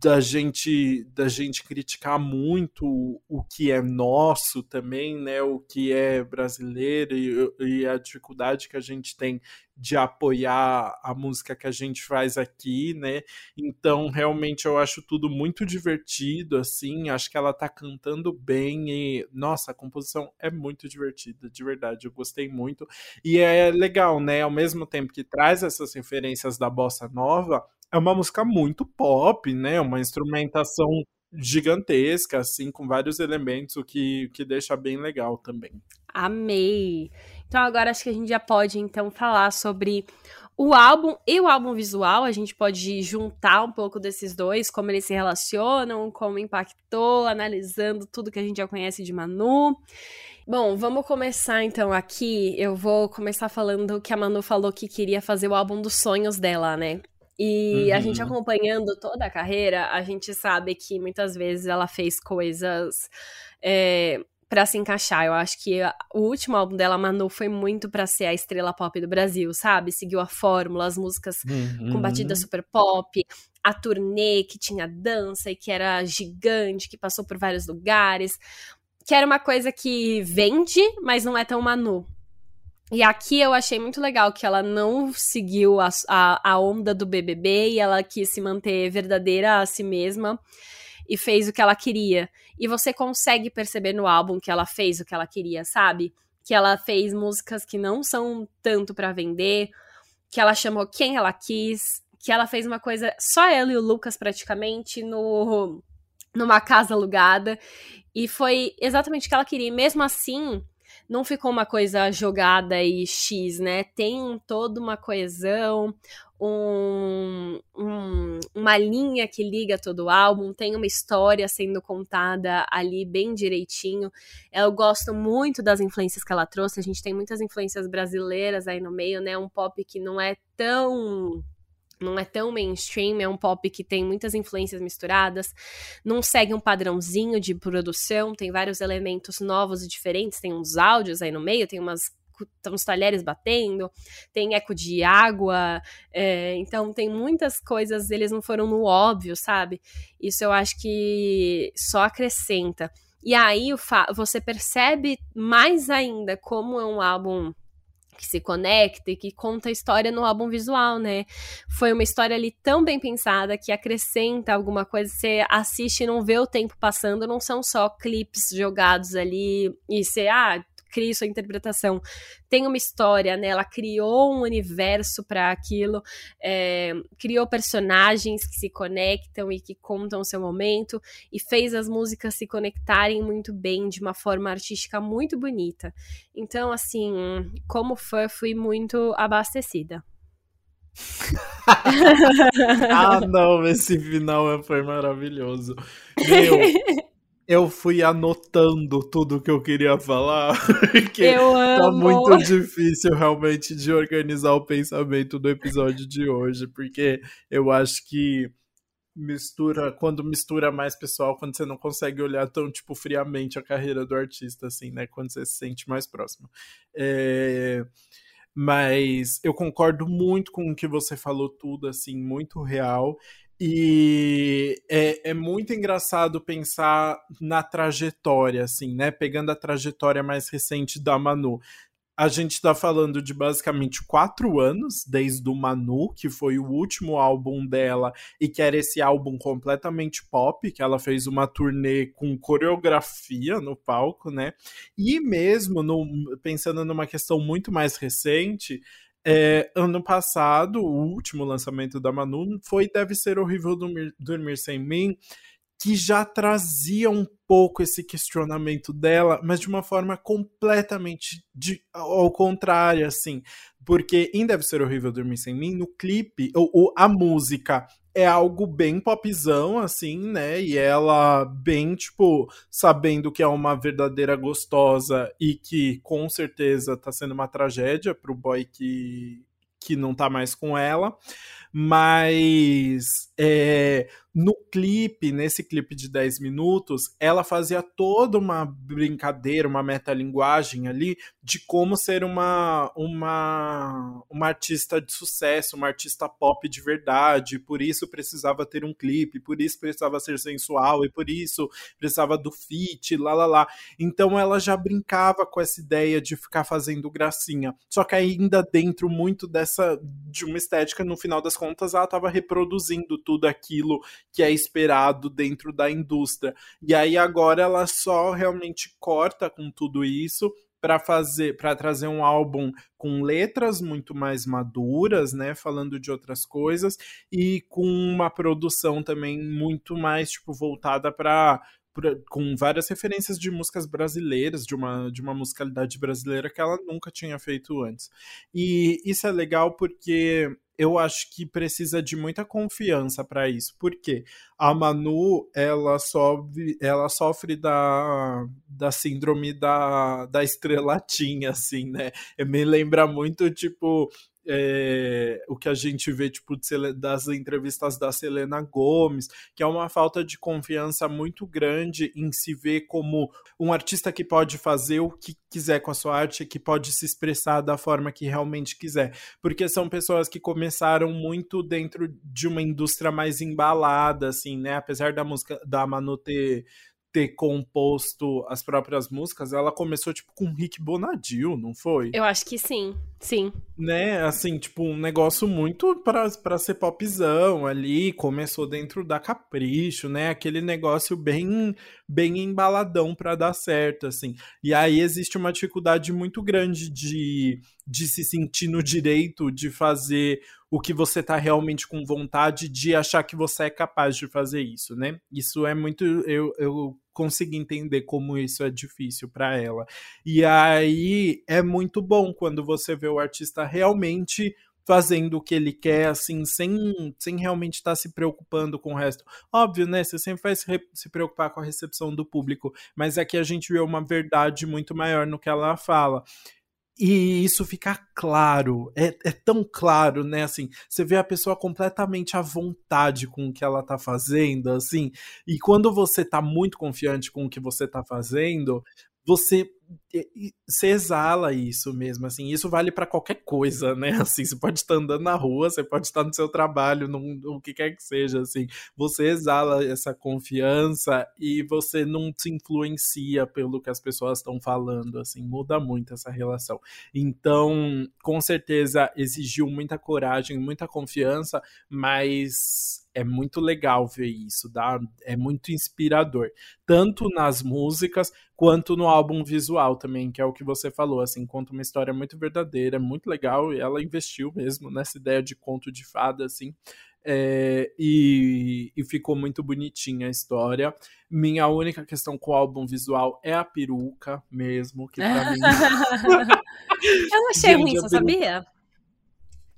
S2: da gente da gente criticar muito o que é nosso também, né, o que é brasileiro e, e, a dificuldade que a gente tem de apoiar a música que a gente faz aqui, né? Então, realmente eu acho tudo muito divertido assim, acho que ela tá cantando bem e nossa, a composição é muito divertida, de verdade, eu gostei muito. E é legal, né, ao mesmo tempo que traz essas referências da bossa nova, é uma música muito pop, né? Uma instrumentação gigantesca, assim, com vários elementos, o que, que deixa bem legal também.
S1: Amei! Então agora acho que a gente já pode, então, falar sobre o álbum e o álbum visual. A gente pode juntar um pouco desses dois, como eles se relacionam, como impactou, analisando tudo que a gente já conhece de Manu. Bom, vamos começar então aqui. Eu vou começar falando que a Manu falou que queria fazer o álbum dos sonhos dela, né? E uhum. a gente uhum. acompanhando toda a carreira, a gente sabe que muitas vezes ela fez coisas é, para se encaixar. Eu acho que a, o último álbum dela, Manu, foi muito para ser a estrela pop do Brasil, sabe? Seguiu a fórmula, as músicas uhum. com batida super pop, a turnê que tinha dança e que era gigante, que passou por vários lugares. Que era uma coisa que vende, mas não é tão Manu, e aqui eu achei muito legal que ela não seguiu a, a, a, onda do BBB e ela quis se manter verdadeira a si mesma e fez o que ela queria. E você consegue perceber no álbum que ela fez o que ela queria, sabe? Que ela fez músicas que não são tanto para vender, que ela chamou quem ela quis, que ela fez uma coisa só ela e o Lucas praticamente no numa casa alugada e foi exatamente o que ela queria. E mesmo assim, não ficou uma coisa jogada e X, né? Tem toda uma coesão, um, um, uma linha que liga todo o álbum, tem uma história sendo contada ali bem direitinho. Eu gosto muito das influências que ela trouxe, a gente tem muitas influências brasileiras aí no meio, né? Um pop que não é tão não é tão mainstream, é um pop que tem muitas influências misturadas, não segue um padrãozinho de produção, tem vários elementos novos e diferentes, tem uns áudios aí no meio, tem umas uns talheres batendo, tem eco de água, é, então tem muitas coisas, eles não foram no óbvio, sabe? Isso eu acho que só acrescenta. E aí você percebe mais ainda como é um álbum que se conecta e que conta a história no álbum visual, né? Foi uma história ali tão bem pensada que acrescenta alguma coisa, você assiste e não vê o tempo passando, não são só clipes jogados ali e você, ah, crie sua interpretação. Tem uma história, né? Ela criou um universo para aquilo, é, criou personagens que se conectam e que contam o seu momento e fez as músicas se conectarem muito bem de uma forma artística muito bonita. Então, assim, como fã, fui muito abastecida.
S2: ah, não, esse final foi maravilhoso. Meu, eu fui anotando tudo que eu queria falar, porque eu tá muito difícil realmente de organizar o pensamento do episódio de hoje, porque eu acho que mistura, quando mistura mais pessoal, quando você não consegue olhar tão, tipo, friamente a carreira do artista, assim, né, quando você se sente mais próximo. É... Mas eu concordo muito com o que você falou tudo, assim, muito real. E é, é, muito engraçado pensar na trajetória, assim, né? Pegando a trajetória mais recente da Manu. A gente está falando de basicamente quatro anos, desde o Manu, que foi o último álbum dela, e que era esse álbum completamente pop, que ela fez uma turnê com coreografia no palco, né? E mesmo no, pensando numa questão muito mais recente, é, ano passado, o último lançamento da Manu foi Deve Ser Horrível Dormir, Dormir Sem Mim, que já trazia um pouco esse questionamento dela, mas de uma forma completamente de, ao contrário, assim. Porque em Deve Ser Horrível Dormir Sem Mim, no clipe, ou, ou a música é algo bem popzão, assim, né? E ela bem, tipo, sabendo que é uma verdadeira gostosa e que com certeza tá sendo uma tragédia pro boy que, que não tá mais com ela. Mas é, no clipe, nesse clipe de 10 minutos, ela fazia toda uma brincadeira, uma metalinguagem ali de como ser uma, uma, uma artista de sucesso, uma artista pop de verdade, por isso precisava ter um clipe, por isso precisava ser sensual e por isso precisava do fit, lá lá lá. Então ela já brincava com essa ideia de ficar fazendo gracinha. Só que ainda dentro muito dessa de uma estética, no final das contas, ela estava reproduzindo tudo aquilo que é esperado dentro da indústria. E aí agora ela só realmente corta com tudo isso para fazer, para trazer um álbum com letras muito mais maduras, né, falando de outras coisas e com uma produção também muito mais tipo voltada para com várias referências de músicas brasileiras, de uma, de uma musicalidade brasileira que ela nunca tinha feito antes. E isso é legal porque eu acho que precisa de muita confiança para isso, porque a Manu ela sofre, ela sofre da, da síndrome da, da estrelatinha, assim, né? Me lembra muito, tipo, é, o que a gente vê tipo das entrevistas da Selena Gomes, que é uma falta de confiança muito grande em se ver como um artista que pode fazer o que quiser com a sua arte, que pode se expressar da forma que realmente quiser, porque são pessoas que começaram muito dentro de uma indústria mais embalada, assim, né? Apesar da música da Manu ter ter composto as próprias músicas, ela começou, tipo, com Rick Bonadil, não foi?
S1: Eu acho que sim, sim.
S2: Né, assim, tipo, um negócio muito para ser popzão ali, começou dentro da Capricho, né, aquele negócio bem, bem embaladão para dar certo, assim. E aí existe uma dificuldade muito grande de, de se sentir no direito de fazer o que você tá realmente com vontade de achar que você é capaz de fazer isso, né? Isso é muito. Eu, eu consegui entender como isso é difícil para ela. E aí é muito bom quando você vê o artista realmente fazendo o que ele quer, assim, sem, sem realmente estar tá se preocupando com o resto. Óbvio, né? Você sempre vai se, se preocupar com a recepção do público, mas aqui a gente vê uma verdade muito maior no que ela fala. E isso fica claro, é, é, tão claro, né? Assim, você vê a pessoa completamente à vontade com o que ela tá fazendo, assim, e quando você tá muito confiante com o que você tá fazendo, você você exala isso mesmo, assim, isso vale para qualquer coisa, né? Assim, você pode estar andando na rua, você pode estar no seu trabalho, num, o que quer que seja, assim, você exala essa confiança e você não se influencia pelo que as pessoas estão falando, assim, muda muito essa relação. Então, com certeza exigiu muita coragem, muita confiança, mas é muito legal ver isso, dá, é muito inspirador, tanto nas músicas quanto no álbum visual também, que é o que você falou, assim, conta uma história muito verdadeira, muito legal, e ela investiu mesmo nessa ideia de conto de fada, assim, é, e, e, ficou muito bonitinha a história. Minha única questão com o álbum visual é a peruca mesmo, que pra mim...
S1: Eu não achei ruim, você sabia?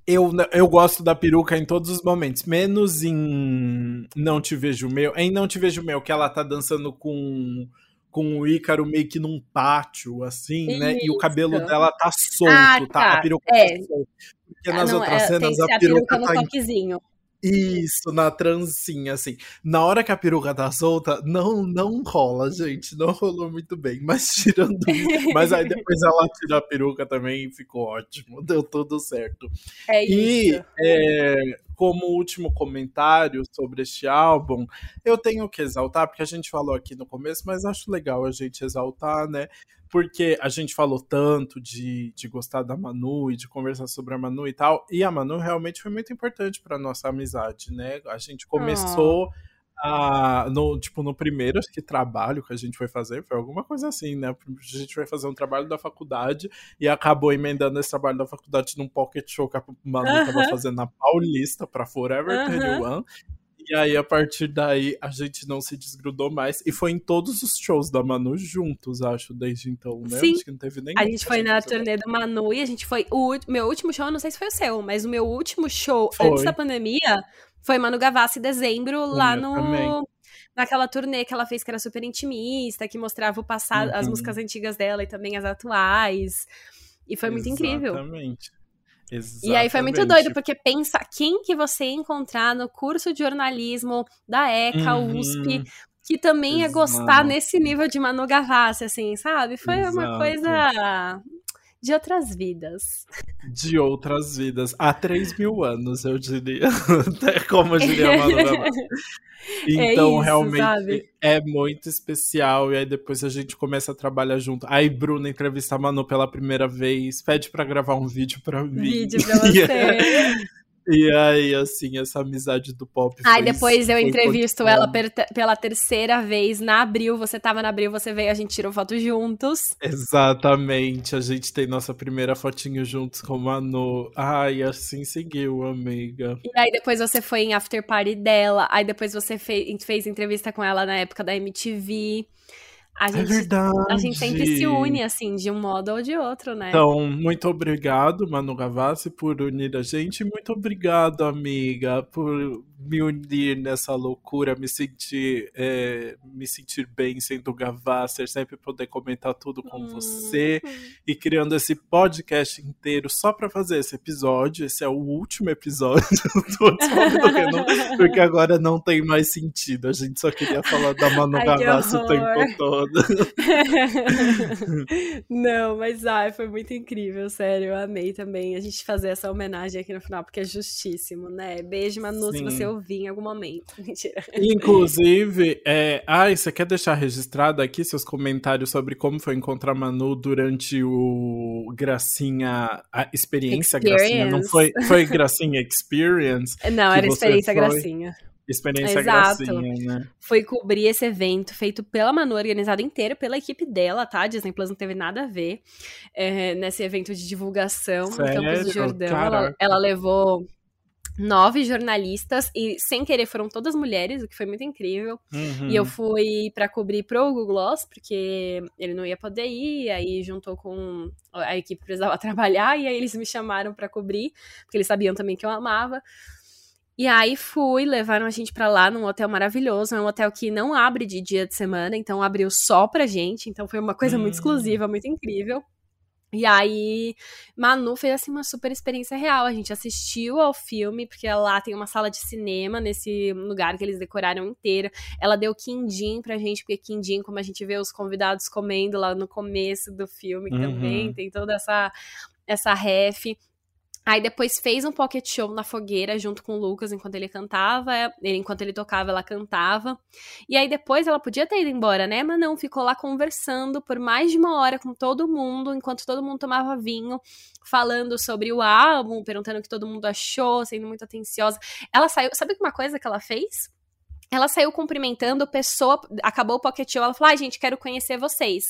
S2: Eu, eu gosto da peruca em todos os momentos, menos em Não Te Vejo Meu. Em Não Te Vejo Meu, que ela tá dançando com, com o Ícaro meio que num pátio, assim, Isso. né? E o cabelo dela tá solto, ah, tá. tá? A peruca
S1: é. tá
S2: solta. Porque ah, nas não, outras é, cenas a,
S1: a
S2: peruca,
S1: peruca tá. Toquezinho.
S2: Isso, na trancinha, assim. Na hora que a peruca tá solta, não, não rola, gente. Não rolou muito bem. Mas tirando. Mas aí depois ela tirou a peruca também e ficou ótimo. Deu tudo certo.
S1: É isso.
S2: E é, como último comentário sobre este álbum, eu tenho que exaltar, porque a gente falou aqui no começo, mas acho legal a gente exaltar, né? porque a gente falou tanto de, de gostar da Manu e de conversar sobre a Manu e tal, e a Manu realmente foi muito importante para nossa amizade, né? A gente começou oh. A, no, tipo, no primeiro que trabalho que a gente foi fazer, foi alguma coisa assim, né? A gente foi fazer um trabalho da faculdade e acabou emendando esse trabalho da faculdade num pocket show que a Manu uh -huh. tava fazendo na Paulista para Forever uh -huh. 21. E aí, a partir daí, a gente não se desgrudou mais. E foi em todos os shows da Manu juntos, acho, desde então, né?
S1: Sim.
S2: Acho que não teve nem.
S1: A gente foi na turnê do Manu e a gente foi. O meu último show, não sei se foi o seu, mas o meu último show foi. antes da pandemia foi Manu Gavassi em dezembro, o lá no. Também naquela turnê que ela fez que era super intimista, que mostrava o passado, uhum. as músicas antigas dela e também as atuais. E foi muito
S2: Exatamente.
S1: incrível.
S2: Exatamente. Exatamente.
S1: E aí foi muito doido, porque pensa quem que você ia encontrar no curso de jornalismo da ECA,
S2: Uhum.
S1: USP, que também ia gostar
S2: Exato.
S1: nesse nível de Manu Gavassi, assim, sabe? Foi uma
S2: Exato.
S1: coisa de outras vidas.
S2: De outras vidas. Há 3 mil anos, eu diria. Até Como diria a Gavassi. Então,
S1: isso,
S2: realmente,
S1: sabe?
S2: é muito especial. E aí depois a gente começa a trabalhar junto. Aí Bruna entrevista a Manu pela primeira vez, pede pra gravar um vídeo pra mim.
S1: Vídeo pra você.
S2: E aí, assim, essa amizade do pop.
S1: Aí depois eu entrevisto ela per- pela terceira vez na Abril. Você tava na Abril, você veio, a gente tirou foto juntos.
S2: Exatamente, a gente tem nossa primeira fotinho juntos com a Manu. Ai, assim seguiu, amiga.
S1: E aí depois você foi em after party dela. Aí depois você fez, fez entrevista com ela na época da MTV. A
S2: É
S1: gente,
S2: verdade.
S1: a gente sempre se une, assim, de um modo ou de outro, né?
S2: Então, muito obrigado, Manu Gavassi, por unir a gente. Muito obrigado, amiga, por me unir nessa loucura, me sentir, é, me sentir bem sendo Gavassi, sempre poder comentar tudo com
S1: Hum.
S2: você e criando esse podcast inteiro só pra fazer esse episódio. Esse é o último episódio do porque, não- porque agora não tem mais sentido. A gente só queria falar da Manu
S1: Ai, que
S2: Gavassi o tempo todo.
S1: Não, mas ai, foi muito incrível, sério. Eu amei também a gente fazer essa homenagem aqui no final, porque é justíssimo, né? Beijo, Manu, se
S2: Sim.
S1: você ouvir em algum momento. Mentira.
S2: Inclusive, é... ai, você quer deixar registrado aqui seus comentários sobre como foi encontrar Manu durante o Gracinha, a experiência Gracinha, não foi, foi Gracinha Experience?
S1: Não, era experiência
S2: foi-
S1: gracinha.
S2: Experiência
S1: Exato.
S2: Gracinha, né?
S1: Foi cobrir esse evento feito pela Manu, organizado inteiro pela equipe dela, tá? Disney Plus não teve nada a ver é, nesse evento de divulgação no Campos do
S2: Sério?
S1: Jordão. Ela, ela levou nove jornalistas e, sem querer, foram todas mulheres, o que foi muito incrível.
S2: Uhum.
S1: E eu fui pra cobrir pro Google Gloss, porque ele não ia poder ir, aí juntou com a equipe que precisava trabalhar, e aí eles me chamaram pra cobrir, porque eles sabiam também que eu amava. E aí fui, levaram a gente pra lá num hotel maravilhoso, é um hotel que não abre de dia de semana, então abriu só pra gente, então foi uma coisa muito
S2: Hum.
S1: exclusiva, muito incrível. E aí, Manu fez assim uma super experiência real. A gente assistiu ao filme, porque lá tem uma sala de cinema nesse lugar que eles decoraram inteira. Ela deu quindim pra gente, porque quindim, como a gente vê os convidados comendo lá no começo do filme
S2: Uhum.
S1: também, tem toda essa essa ref. Aí depois fez um pocket show na fogueira junto com o Lucas enquanto ele cantava, ele, enquanto ele tocava, ela cantava. E aí depois ela podia ter ido embora, né? Mas não, ficou lá conversando por mais de uma hora com todo mundo, enquanto todo mundo tomava vinho, falando sobre o álbum, perguntando o que todo mundo achou, sendo muito atenciosa. Ela saiu, sabe uma coisa que ela fez? Ela saiu cumprimentando pessoa, acabou o pocket show, ela falou: "Ai, gente, quero conhecer vocês".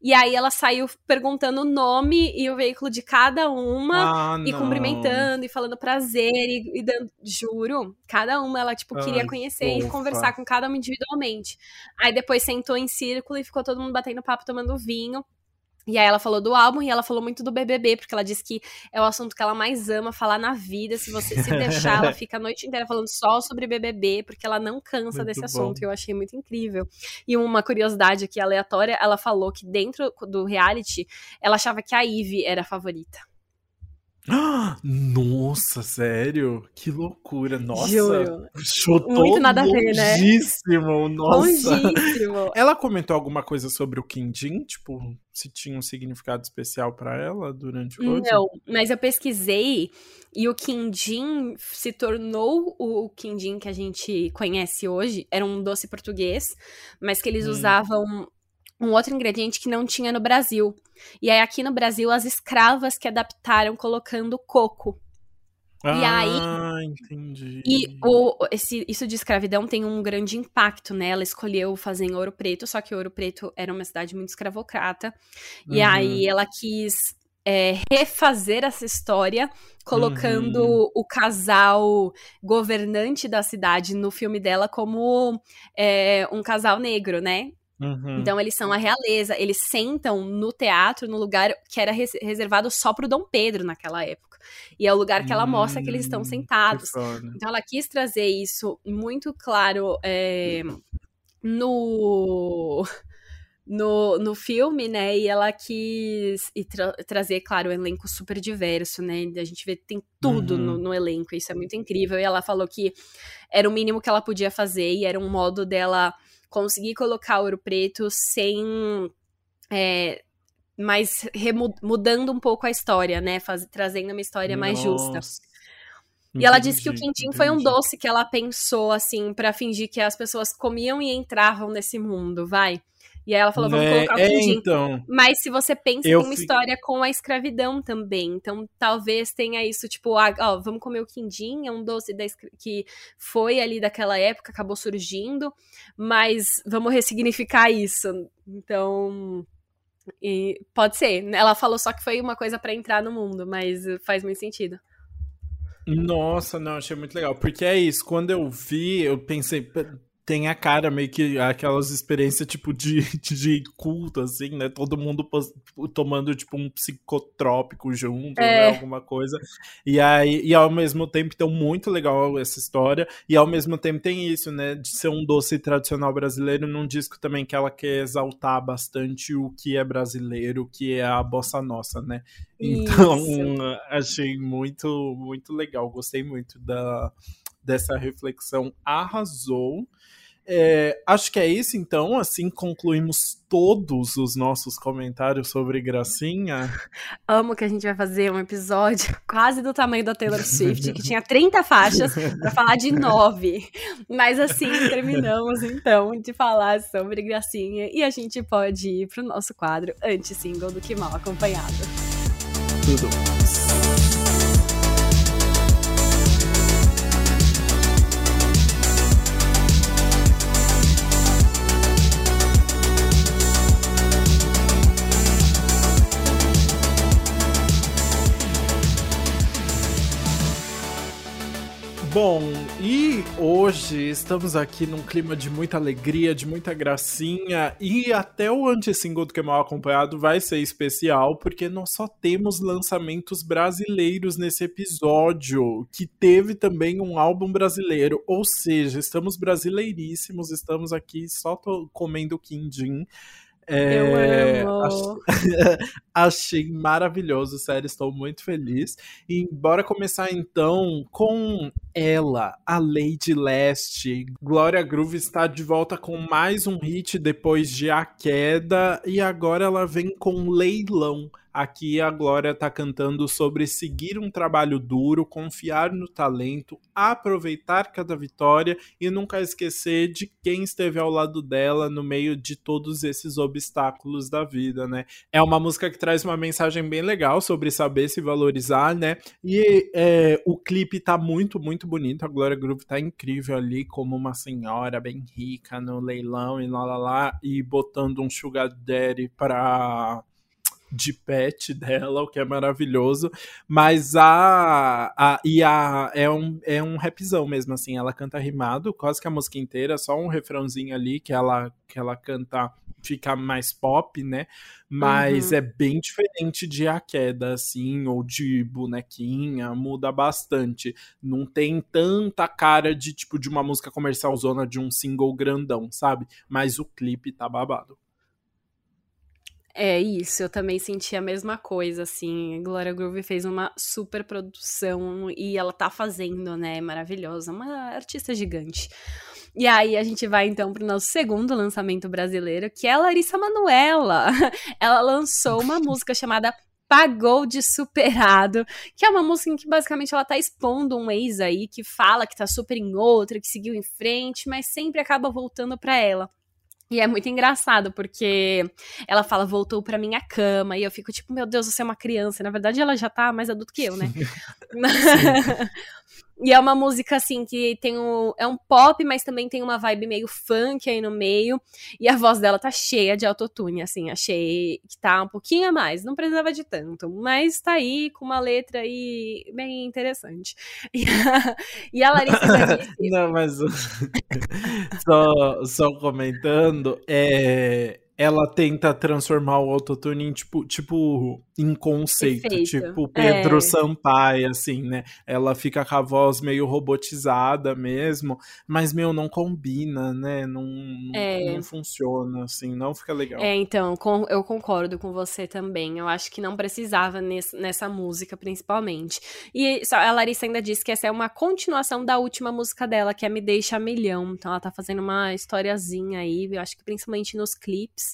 S1: E aí ela saiu perguntando o nome e o veículo de cada uma
S2: Ah,
S1: e
S2: não.
S1: cumprimentando e falando prazer e, e dando, juro, cada uma ela tipo queria
S2: Ai,
S1: conhecer e
S2: fofa.
S1: conversar com cada uma individualmente. Aí depois sentou em círculo e ficou todo mundo batendo papo, tomando vinho. E aí ela falou do álbum e ela falou muito do BBB, porque ela disse que é o assunto que ela mais ama falar na vida. Se você se deixar, ela fica a noite inteira falando só sobre BBB, porque ela não cansa
S2: Muito
S1: desse
S2: bom.
S1: assunto. Eu achei muito incrível. E uma curiosidade aqui aleatória, ela falou que dentro do reality, ela achava que a Ivy era a favorita.
S2: Nossa, sério? Que loucura. Nossa.
S1: Juro.
S2: Chutou
S1: Muito nada a ver, né?
S2: Nossa.
S1: Longíssimo.
S2: Ela comentou alguma coisa sobre o Quindim? Tipo, se tinha um significado especial pra ela durante o?
S1: Não, mas eu pesquisei e o quindim se tornou o quindim que a gente conhece hoje. Era um doce português, mas que eles
S2: Hum.
S1: usavam um outro ingrediente que não tinha no Brasil. E aí aqui no Brasil as escravas que adaptaram colocando coco. E aí-
S2: Ah, entendi.
S1: E o, esse, isso de escravidão tem um grande impacto, né? Ela escolheu fazer em Ouro Preto, só que Ouro Preto era uma cidade muito escravocrata. E
S2: Uhum.
S1: aí ela quis é, refazer essa história, colocando
S2: Uhum.
S1: o casal governante da cidade no filme dela como é, um casal negro, né?
S2: Uhum.
S1: Então eles são a realeza, eles sentam no teatro no lugar que era res- reservado só pro Dom Pedro naquela época. E é o lugar que ela mostra que eles estão
S2: Hum,
S1: sentados. Então ela quis trazer isso muito claro é, no no, no filme, né? E ela quis e tra trazer, claro, um elenco super diverso, né? A gente vê tem tudo uhum. no, no, elenco, isso é muito incrível. E ela falou que era o mínimo que ela podia fazer e era um modo dela conseguir colocar Ouro Preto sem. É, mas mudando um pouco a história, né? Faz, trazendo uma história Nossa. mais justa. E ela disse que o quindim foi um doce que ela pensou, assim, para fingir que as pessoas comiam e entravam nesse mundo, vai. E aí ela falou, vamos é, colocar o quindim. É, então, Mas se você pensa, tem uma história com a escravidão também. Então talvez tenha isso, tipo, ah, ó, vamos comer o quindim, é um doce da, que foi ali daquela época, acabou surgindo, mas vamos ressignificar isso. Então... E pode ser. Ela falou só que foi uma coisa para entrar no mundo, mas faz muito sentido.
S2: Nossa, não, achei muito legal. Porque é isso, quando eu vi, eu pensei, tem a cara meio que aquelas experiências tipo de, de culto, assim, né? Todo mundo tomando tipo um psicotrópico junto, é. né? Alguma coisa. E aí, e ao mesmo tempo, então, muito legal essa história. E ao mesmo tempo tem isso, né? De ser um doce tradicional brasileiro num disco também que ela quer exaltar bastante o que é brasileiro, o que é a bossa nossa, né? Então, isso. achei muito, muito legal. Gostei muito da dessa reflexão arrasou. É, acho que é isso, então. Assim concluímos todos os nossos comentários sobre Gracinha.
S1: Amo que a gente vai fazer um episódio quase do tamanho da Taylor Swift, que tinha 30 faixas, para falar de nove. Mas assim, terminamos então de falar sobre Gracinha e a gente pode ir pro nosso quadro anti-single do Que Mal Acompanhado.
S2: Tudo. Bom, e hoje estamos aqui num clima de muita alegria, de muita gracinha, e até o anti-single do que mal acompanhado vai ser especial, porque nós só temos lançamentos brasileiros nesse episódio, que teve também um álbum brasileiro, ou seja, estamos brasileiríssimos, estamos aqui só comendo quindim.
S1: É, eu amo.
S2: Achei maravilhoso, sério, estou muito feliz. E bora começar então com ela, a Lady Leste. Glória Groove está de volta com mais um hit depois de A Queda e agora ela vem com Leilão. Aqui a Glória tá cantando sobre seguir um trabalho duro, confiar no talento, aproveitar cada vitória e nunca esquecer de quem esteve ao lado dela no meio de todos esses obstáculos da vida, né? É uma música que traz uma mensagem bem legal sobre saber se valorizar, né? E é, o clipe tá muito, muito bonito. A Glória Groove tá incrível ali, como uma senhora bem rica no leilão e lá lá lá, e botando um sugar daddy pra de pet dela, o que é maravilhoso. Mas a. a e a. É um, é um rapzão mesmo, assim. Ela canta rimado, quase que a música inteira, só um refrãozinho ali que ela, que ela canta fica mais pop, né? Mas uhum. é bem diferente de A Queda, assim, ou de Bonequinha, muda bastante. Não tem tanta cara de, tipo, de uma música comercial zona de um single grandão, sabe? Mas o clipe tá babado.
S1: É isso, eu também senti a mesma coisa, assim. Gloria Groove fez uma super produção e ela tá fazendo, né? Maravilhosa, uma artista gigante. E aí a gente vai então pro nosso segundo lançamento brasileiro, que é a Larissa Manuela. Ela lançou uma música chamada Pagou de Superado, que é uma música em que basicamente ela tá expondo um ex aí que fala que tá super em outra, que seguiu em frente, mas sempre acaba voltando para ela. E é muito engraçado, porque ela fala, voltou pra minha cama, e eu fico tipo, meu Deus, você é uma criança. Na verdade, ela já tá mais adulto que eu, né? E é uma música, assim, que tem um. É um pop, mas também tem uma vibe meio funk aí no meio. E a voz dela tá cheia de autotune, assim. Achei que tá um pouquinho a mais. Não precisava de tanto. Mas tá aí com uma letra aí bem interessante. E a, e a Larissa já disse.
S2: Não, mas. só, só comentando. É ela tenta transformar o autotune em tipo, tipo em conceito, tipo Pedro
S1: É.
S2: Sampaio, assim, né? Ela fica com a voz meio robotizada mesmo, mas, meu, não combina, né? Não,
S1: É.
S2: não funciona, assim, não fica legal.
S1: É, então, com- eu concordo com você também. Eu acho que não precisava nesse- nessa música, principalmente. E a Larissa ainda disse que essa é uma continuação da última música dela, que é Me Deixa Milhão. Então ela tá fazendo uma historiazinha aí, eu acho que principalmente nos clipes.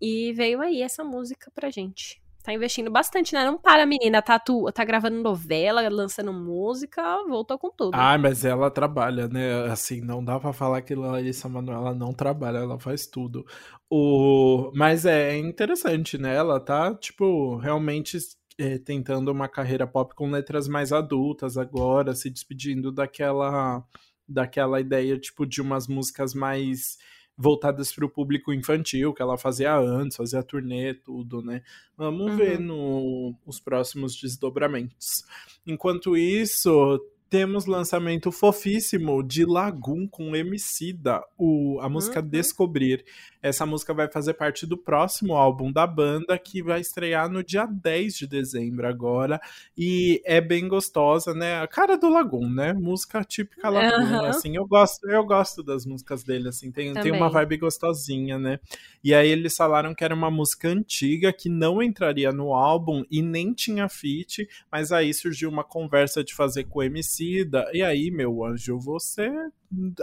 S1: E veio aí essa música pra gente. Tá investindo bastante, né? Não para, menina. Tá, tu, tá gravando novela, lançando música, voltou com tudo.
S2: Ah, mas ela trabalha, né? Assim, não dá pra falar que Larissa Manoela não trabalha, ela faz tudo. O... Mas é interessante, né? Ela tá, tipo, realmente é, tentando uma carreira pop com letras mais adultas agora, se despedindo daquela, daquela ideia, tipo, de umas músicas mais voltadas para o público infantil, que ela fazia antes, fazia turnê, tudo, né? Vamos
S1: Uhum.
S2: ver no, os próximos desdobramentos. Enquanto isso, temos lançamento fofíssimo de Lagoon com Emicida, o, a música
S1: Uhum.
S2: Descobrir. Essa música vai fazer parte do próximo álbum da banda, que vai estrear no dia 10 de dezembro agora. E é bem gostosa, né? A cara do Lagoon, né? Música típica Lagoon,
S1: Aham.
S2: assim. Eu gosto, eu gosto das músicas dele, assim. Tem, tem uma vibe gostosinha, né? E aí eles falaram que era uma música antiga, que não entraria no álbum e nem tinha feat, mas aí surgiu uma conversa de fazer com o Emicida. E aí, meu anjo, você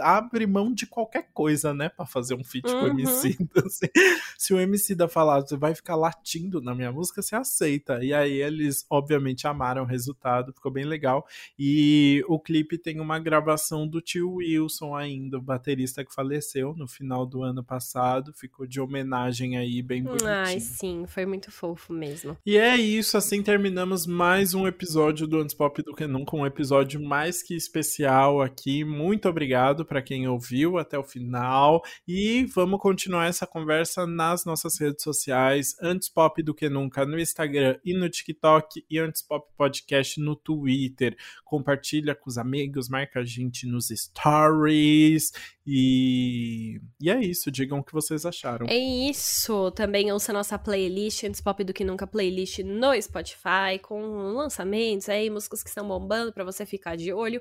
S2: abre mão de qualquer coisa, né, Pra fazer um feat com o
S1: Uhum.
S2: Emicida. assim. Se o Emicida falar, você vai ficar latindo na minha música, você aceita. E aí eles, obviamente, amaram o resultado, ficou bem legal. E o clipe tem uma gravação do tio Wilson ainda, o baterista que faleceu no final do ano passado. Ficou de homenagem aí, bem bonitinho.
S1: Ai, sim, foi muito fofo mesmo.
S2: E é isso, assim terminamos mais um episódio do Antes Pop do que Nunca, um episódio mais que especial aqui. Muito obrigado para quem ouviu até o final e vamos continuar essa conversa nas nossas redes sociais, Antes Pop do que Nunca no Instagram e no TikTok e Antes Pop Podcast no Twitter. Compartilha com os amigos, marca a gente nos stories e, e é isso, digam o que vocês acharam.
S1: É isso. Também ouça nossa playlist, Antes Pop do que Nunca playlist no Spotify, com lançamentos aí, músicas que estão bombando pra você ficar de olho.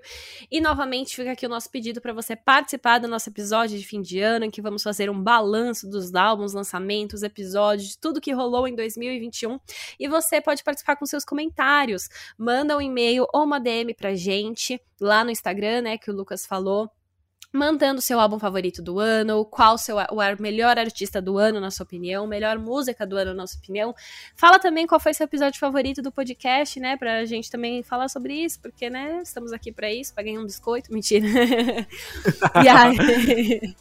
S1: E novamente fica aqui o nosso pedido pra você participar do nosso episódio de fim de ano, em que vamos fazer um balanço dos álbuns, lançamentos, episódios, tudo que rolou em 2021. E você pode participar com seus comentários. Manda um e-mail ou uma DM pra gente lá no Instagram, né, que o Lucas falou mandando seu álbum favorito do ano, qual seu o melhor artista do ano, na sua opinião, melhor música do ano, na sua opinião. Fala também qual foi seu episódio favorito do podcast, né, pra gente também falar sobre isso, porque, né, estamos aqui pra isso, pra ganhar um biscoito, mentira. e aí,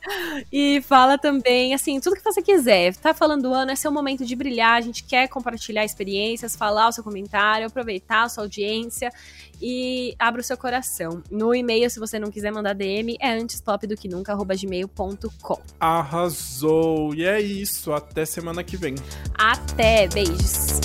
S1: e fala também, assim, tudo que você quiser. Tá falando do ano, é seu momento de brilhar, a gente quer compartilhar experiências, falar o seu comentário, aproveitar a sua audiência e abra o seu coração. No e-mail, se você não quiser mandar DM, é antespopdoquenunca.gmail.com.
S2: Arrasou! E é isso, até semana que vem.
S1: Até, beijos!